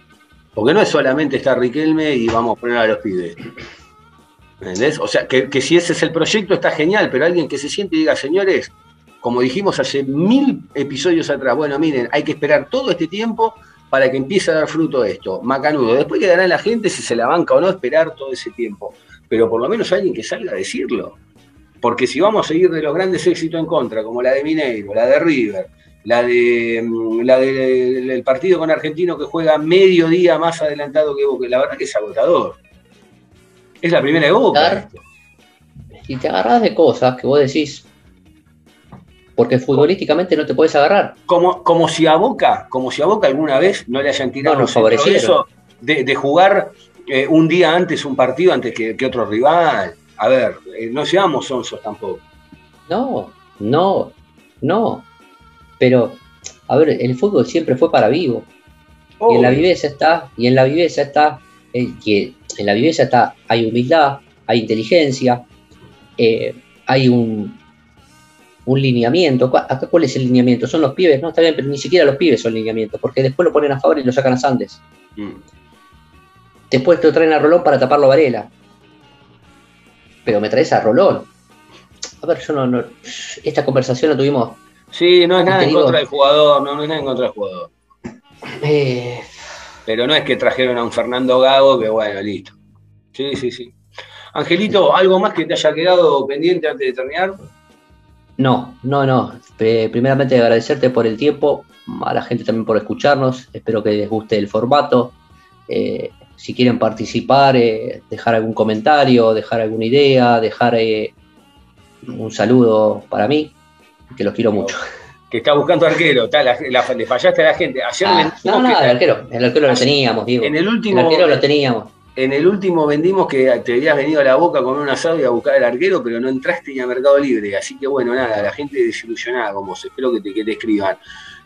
Porque no es solamente estar Riquelme y vamos a poner a los pibes. ¿Entendés? O sea, que, que si ese es el proyecto está genial, pero alguien que se siente y diga, señores, como dijimos hace mil episodios atrás, bueno, miren, hay que esperar todo este tiempo para que empiece a dar fruto esto. Macanudo. Después quedará en la gente si se la banca o no esperar todo ese tiempo. Pero por lo menos alguien que salga a decirlo. Porque si vamos a seguir de los grandes éxitos en contra, como la de Mineiro, la de River, la de mm, la del partido con Argentino que juega medio día más adelantado que Boca, la verdad que es agotador. Es la primera de Boca. Y te agarras de cosas que vos decís, porque futbolísticamente no te puedes agarrar. Como, como si a Boca, como si a Boca alguna vez no le hayan tirado No, eso, de, de jugar eh, un día antes un partido antes que, que otro rival. A ver, eh, no seamos sonsos tampoco. No, no, no. Pero, a ver, el fútbol siempre fue para vivo. Y en la viveza está, y en la viveza está, eh, que en la viveza está, hay humildad, hay inteligencia, eh, hay un, un lineamiento. ¿Cuál- Acá, ¿cuál es el lineamiento? Son los pibes, no, está bien, pero ni siquiera los pibes son lineamientos, porque después lo ponen a favor y lo sacan a Sandes. Mm. Después te traen a Rolón para taparlo a Varela. Pero me traes a Rolón. A ver, yo no, no- esta conversación la tuvimos. Sí, no es nada en contra del jugador, no, no es nada en contra del jugador. eh, Pero no es que trajeron a un Fernando Gago, que bueno, listo. Sí, sí, sí. Angelito, ¿algo más que te haya quedado pendiente antes de terminar? No, no, no. Eh, primeramente agradecerte por el tiempo, a la gente también por escucharnos. Espero que les guste el formato. Eh, si quieren participar, eh, dejar algún comentario, dejar alguna idea, dejar eh, un saludo para mí, que los quiero mucho. Que está buscando arquero, está, la- la- le fallaste a la gente. Ayer Ah, no, no, que- el arquero, el arquero lo teníamos, Diego. en el El último, arquero lo teníamos. En el último vendimos que te habías venido a la boca con un asado y a buscar el arquero, pero no entraste ni a Mercado Libre. Así que bueno, nada, la gente desilusionada con vos. Espero que te, que te escriban.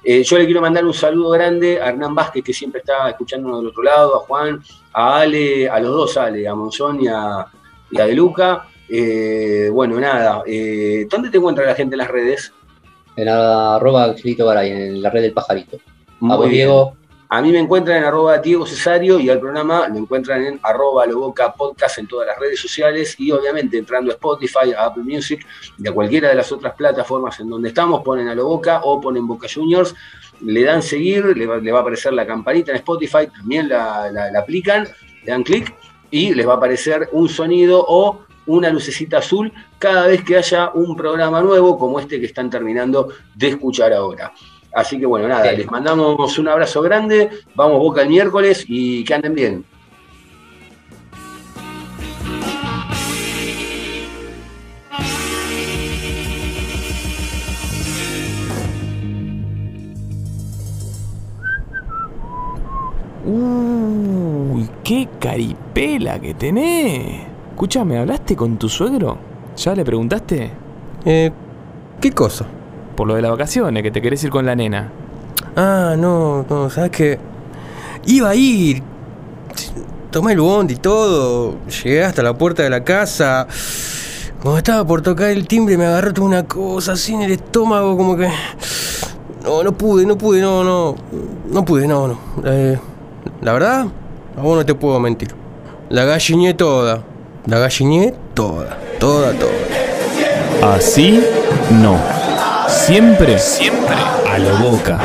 Eh, yo le quiero mandar un saludo grande a Hernán Vázquez, que siempre está escuchándonos del otro lado, a Juan, a Ale, a los dos Ale, a Monzón y a, y a De Luca. Eh, bueno, nada, eh, ¿dónde te encuentra la gente en las redes? En arroba Angelito Garay, en la red del pajarito. A Muy vos, bien. Diego, A mí me encuentran en arroba Diego Cesario y al programa lo encuentran en arroba Loboca Podcast en todas las redes sociales y obviamente entrando a Spotify, a Apple Music y a cualquiera de las otras plataformas en donde estamos, ponen a Loboca o ponen Boca Juniors, le dan seguir, le va, a aparecer la campanita en Spotify, también la, la- la aplican, le dan clic y les va a aparecer un sonido o una lucecita azul cada vez que haya un programa nuevo como este que están terminando de escuchar ahora. Así que bueno, nada, Sí. les mandamos un abrazo grande, vamos Boca el miércoles y que anden bien. Uy, qué caripela que tenés. Escúchame, ¿hablaste con tu suegro? ¿Ya le preguntaste? Eh, ¿qué cosa? Por lo de las vacaciones, que te querés ir con la nena. Ah, no, no, ¿sabes qué? Iba a ir. Tomé el bondi y todo. Llegué hasta la puerta de la casa. Cuando estaba por tocar el timbre me agarró toda una cosa así en el estómago, como que... No, no pude, no pude, no, no. No pude, no, no. Eh, la verdad, a vos no te puedo mentir. La galliné toda. La galliné toda. Toda, toda. Así no. Siempre, siempre a lo boca.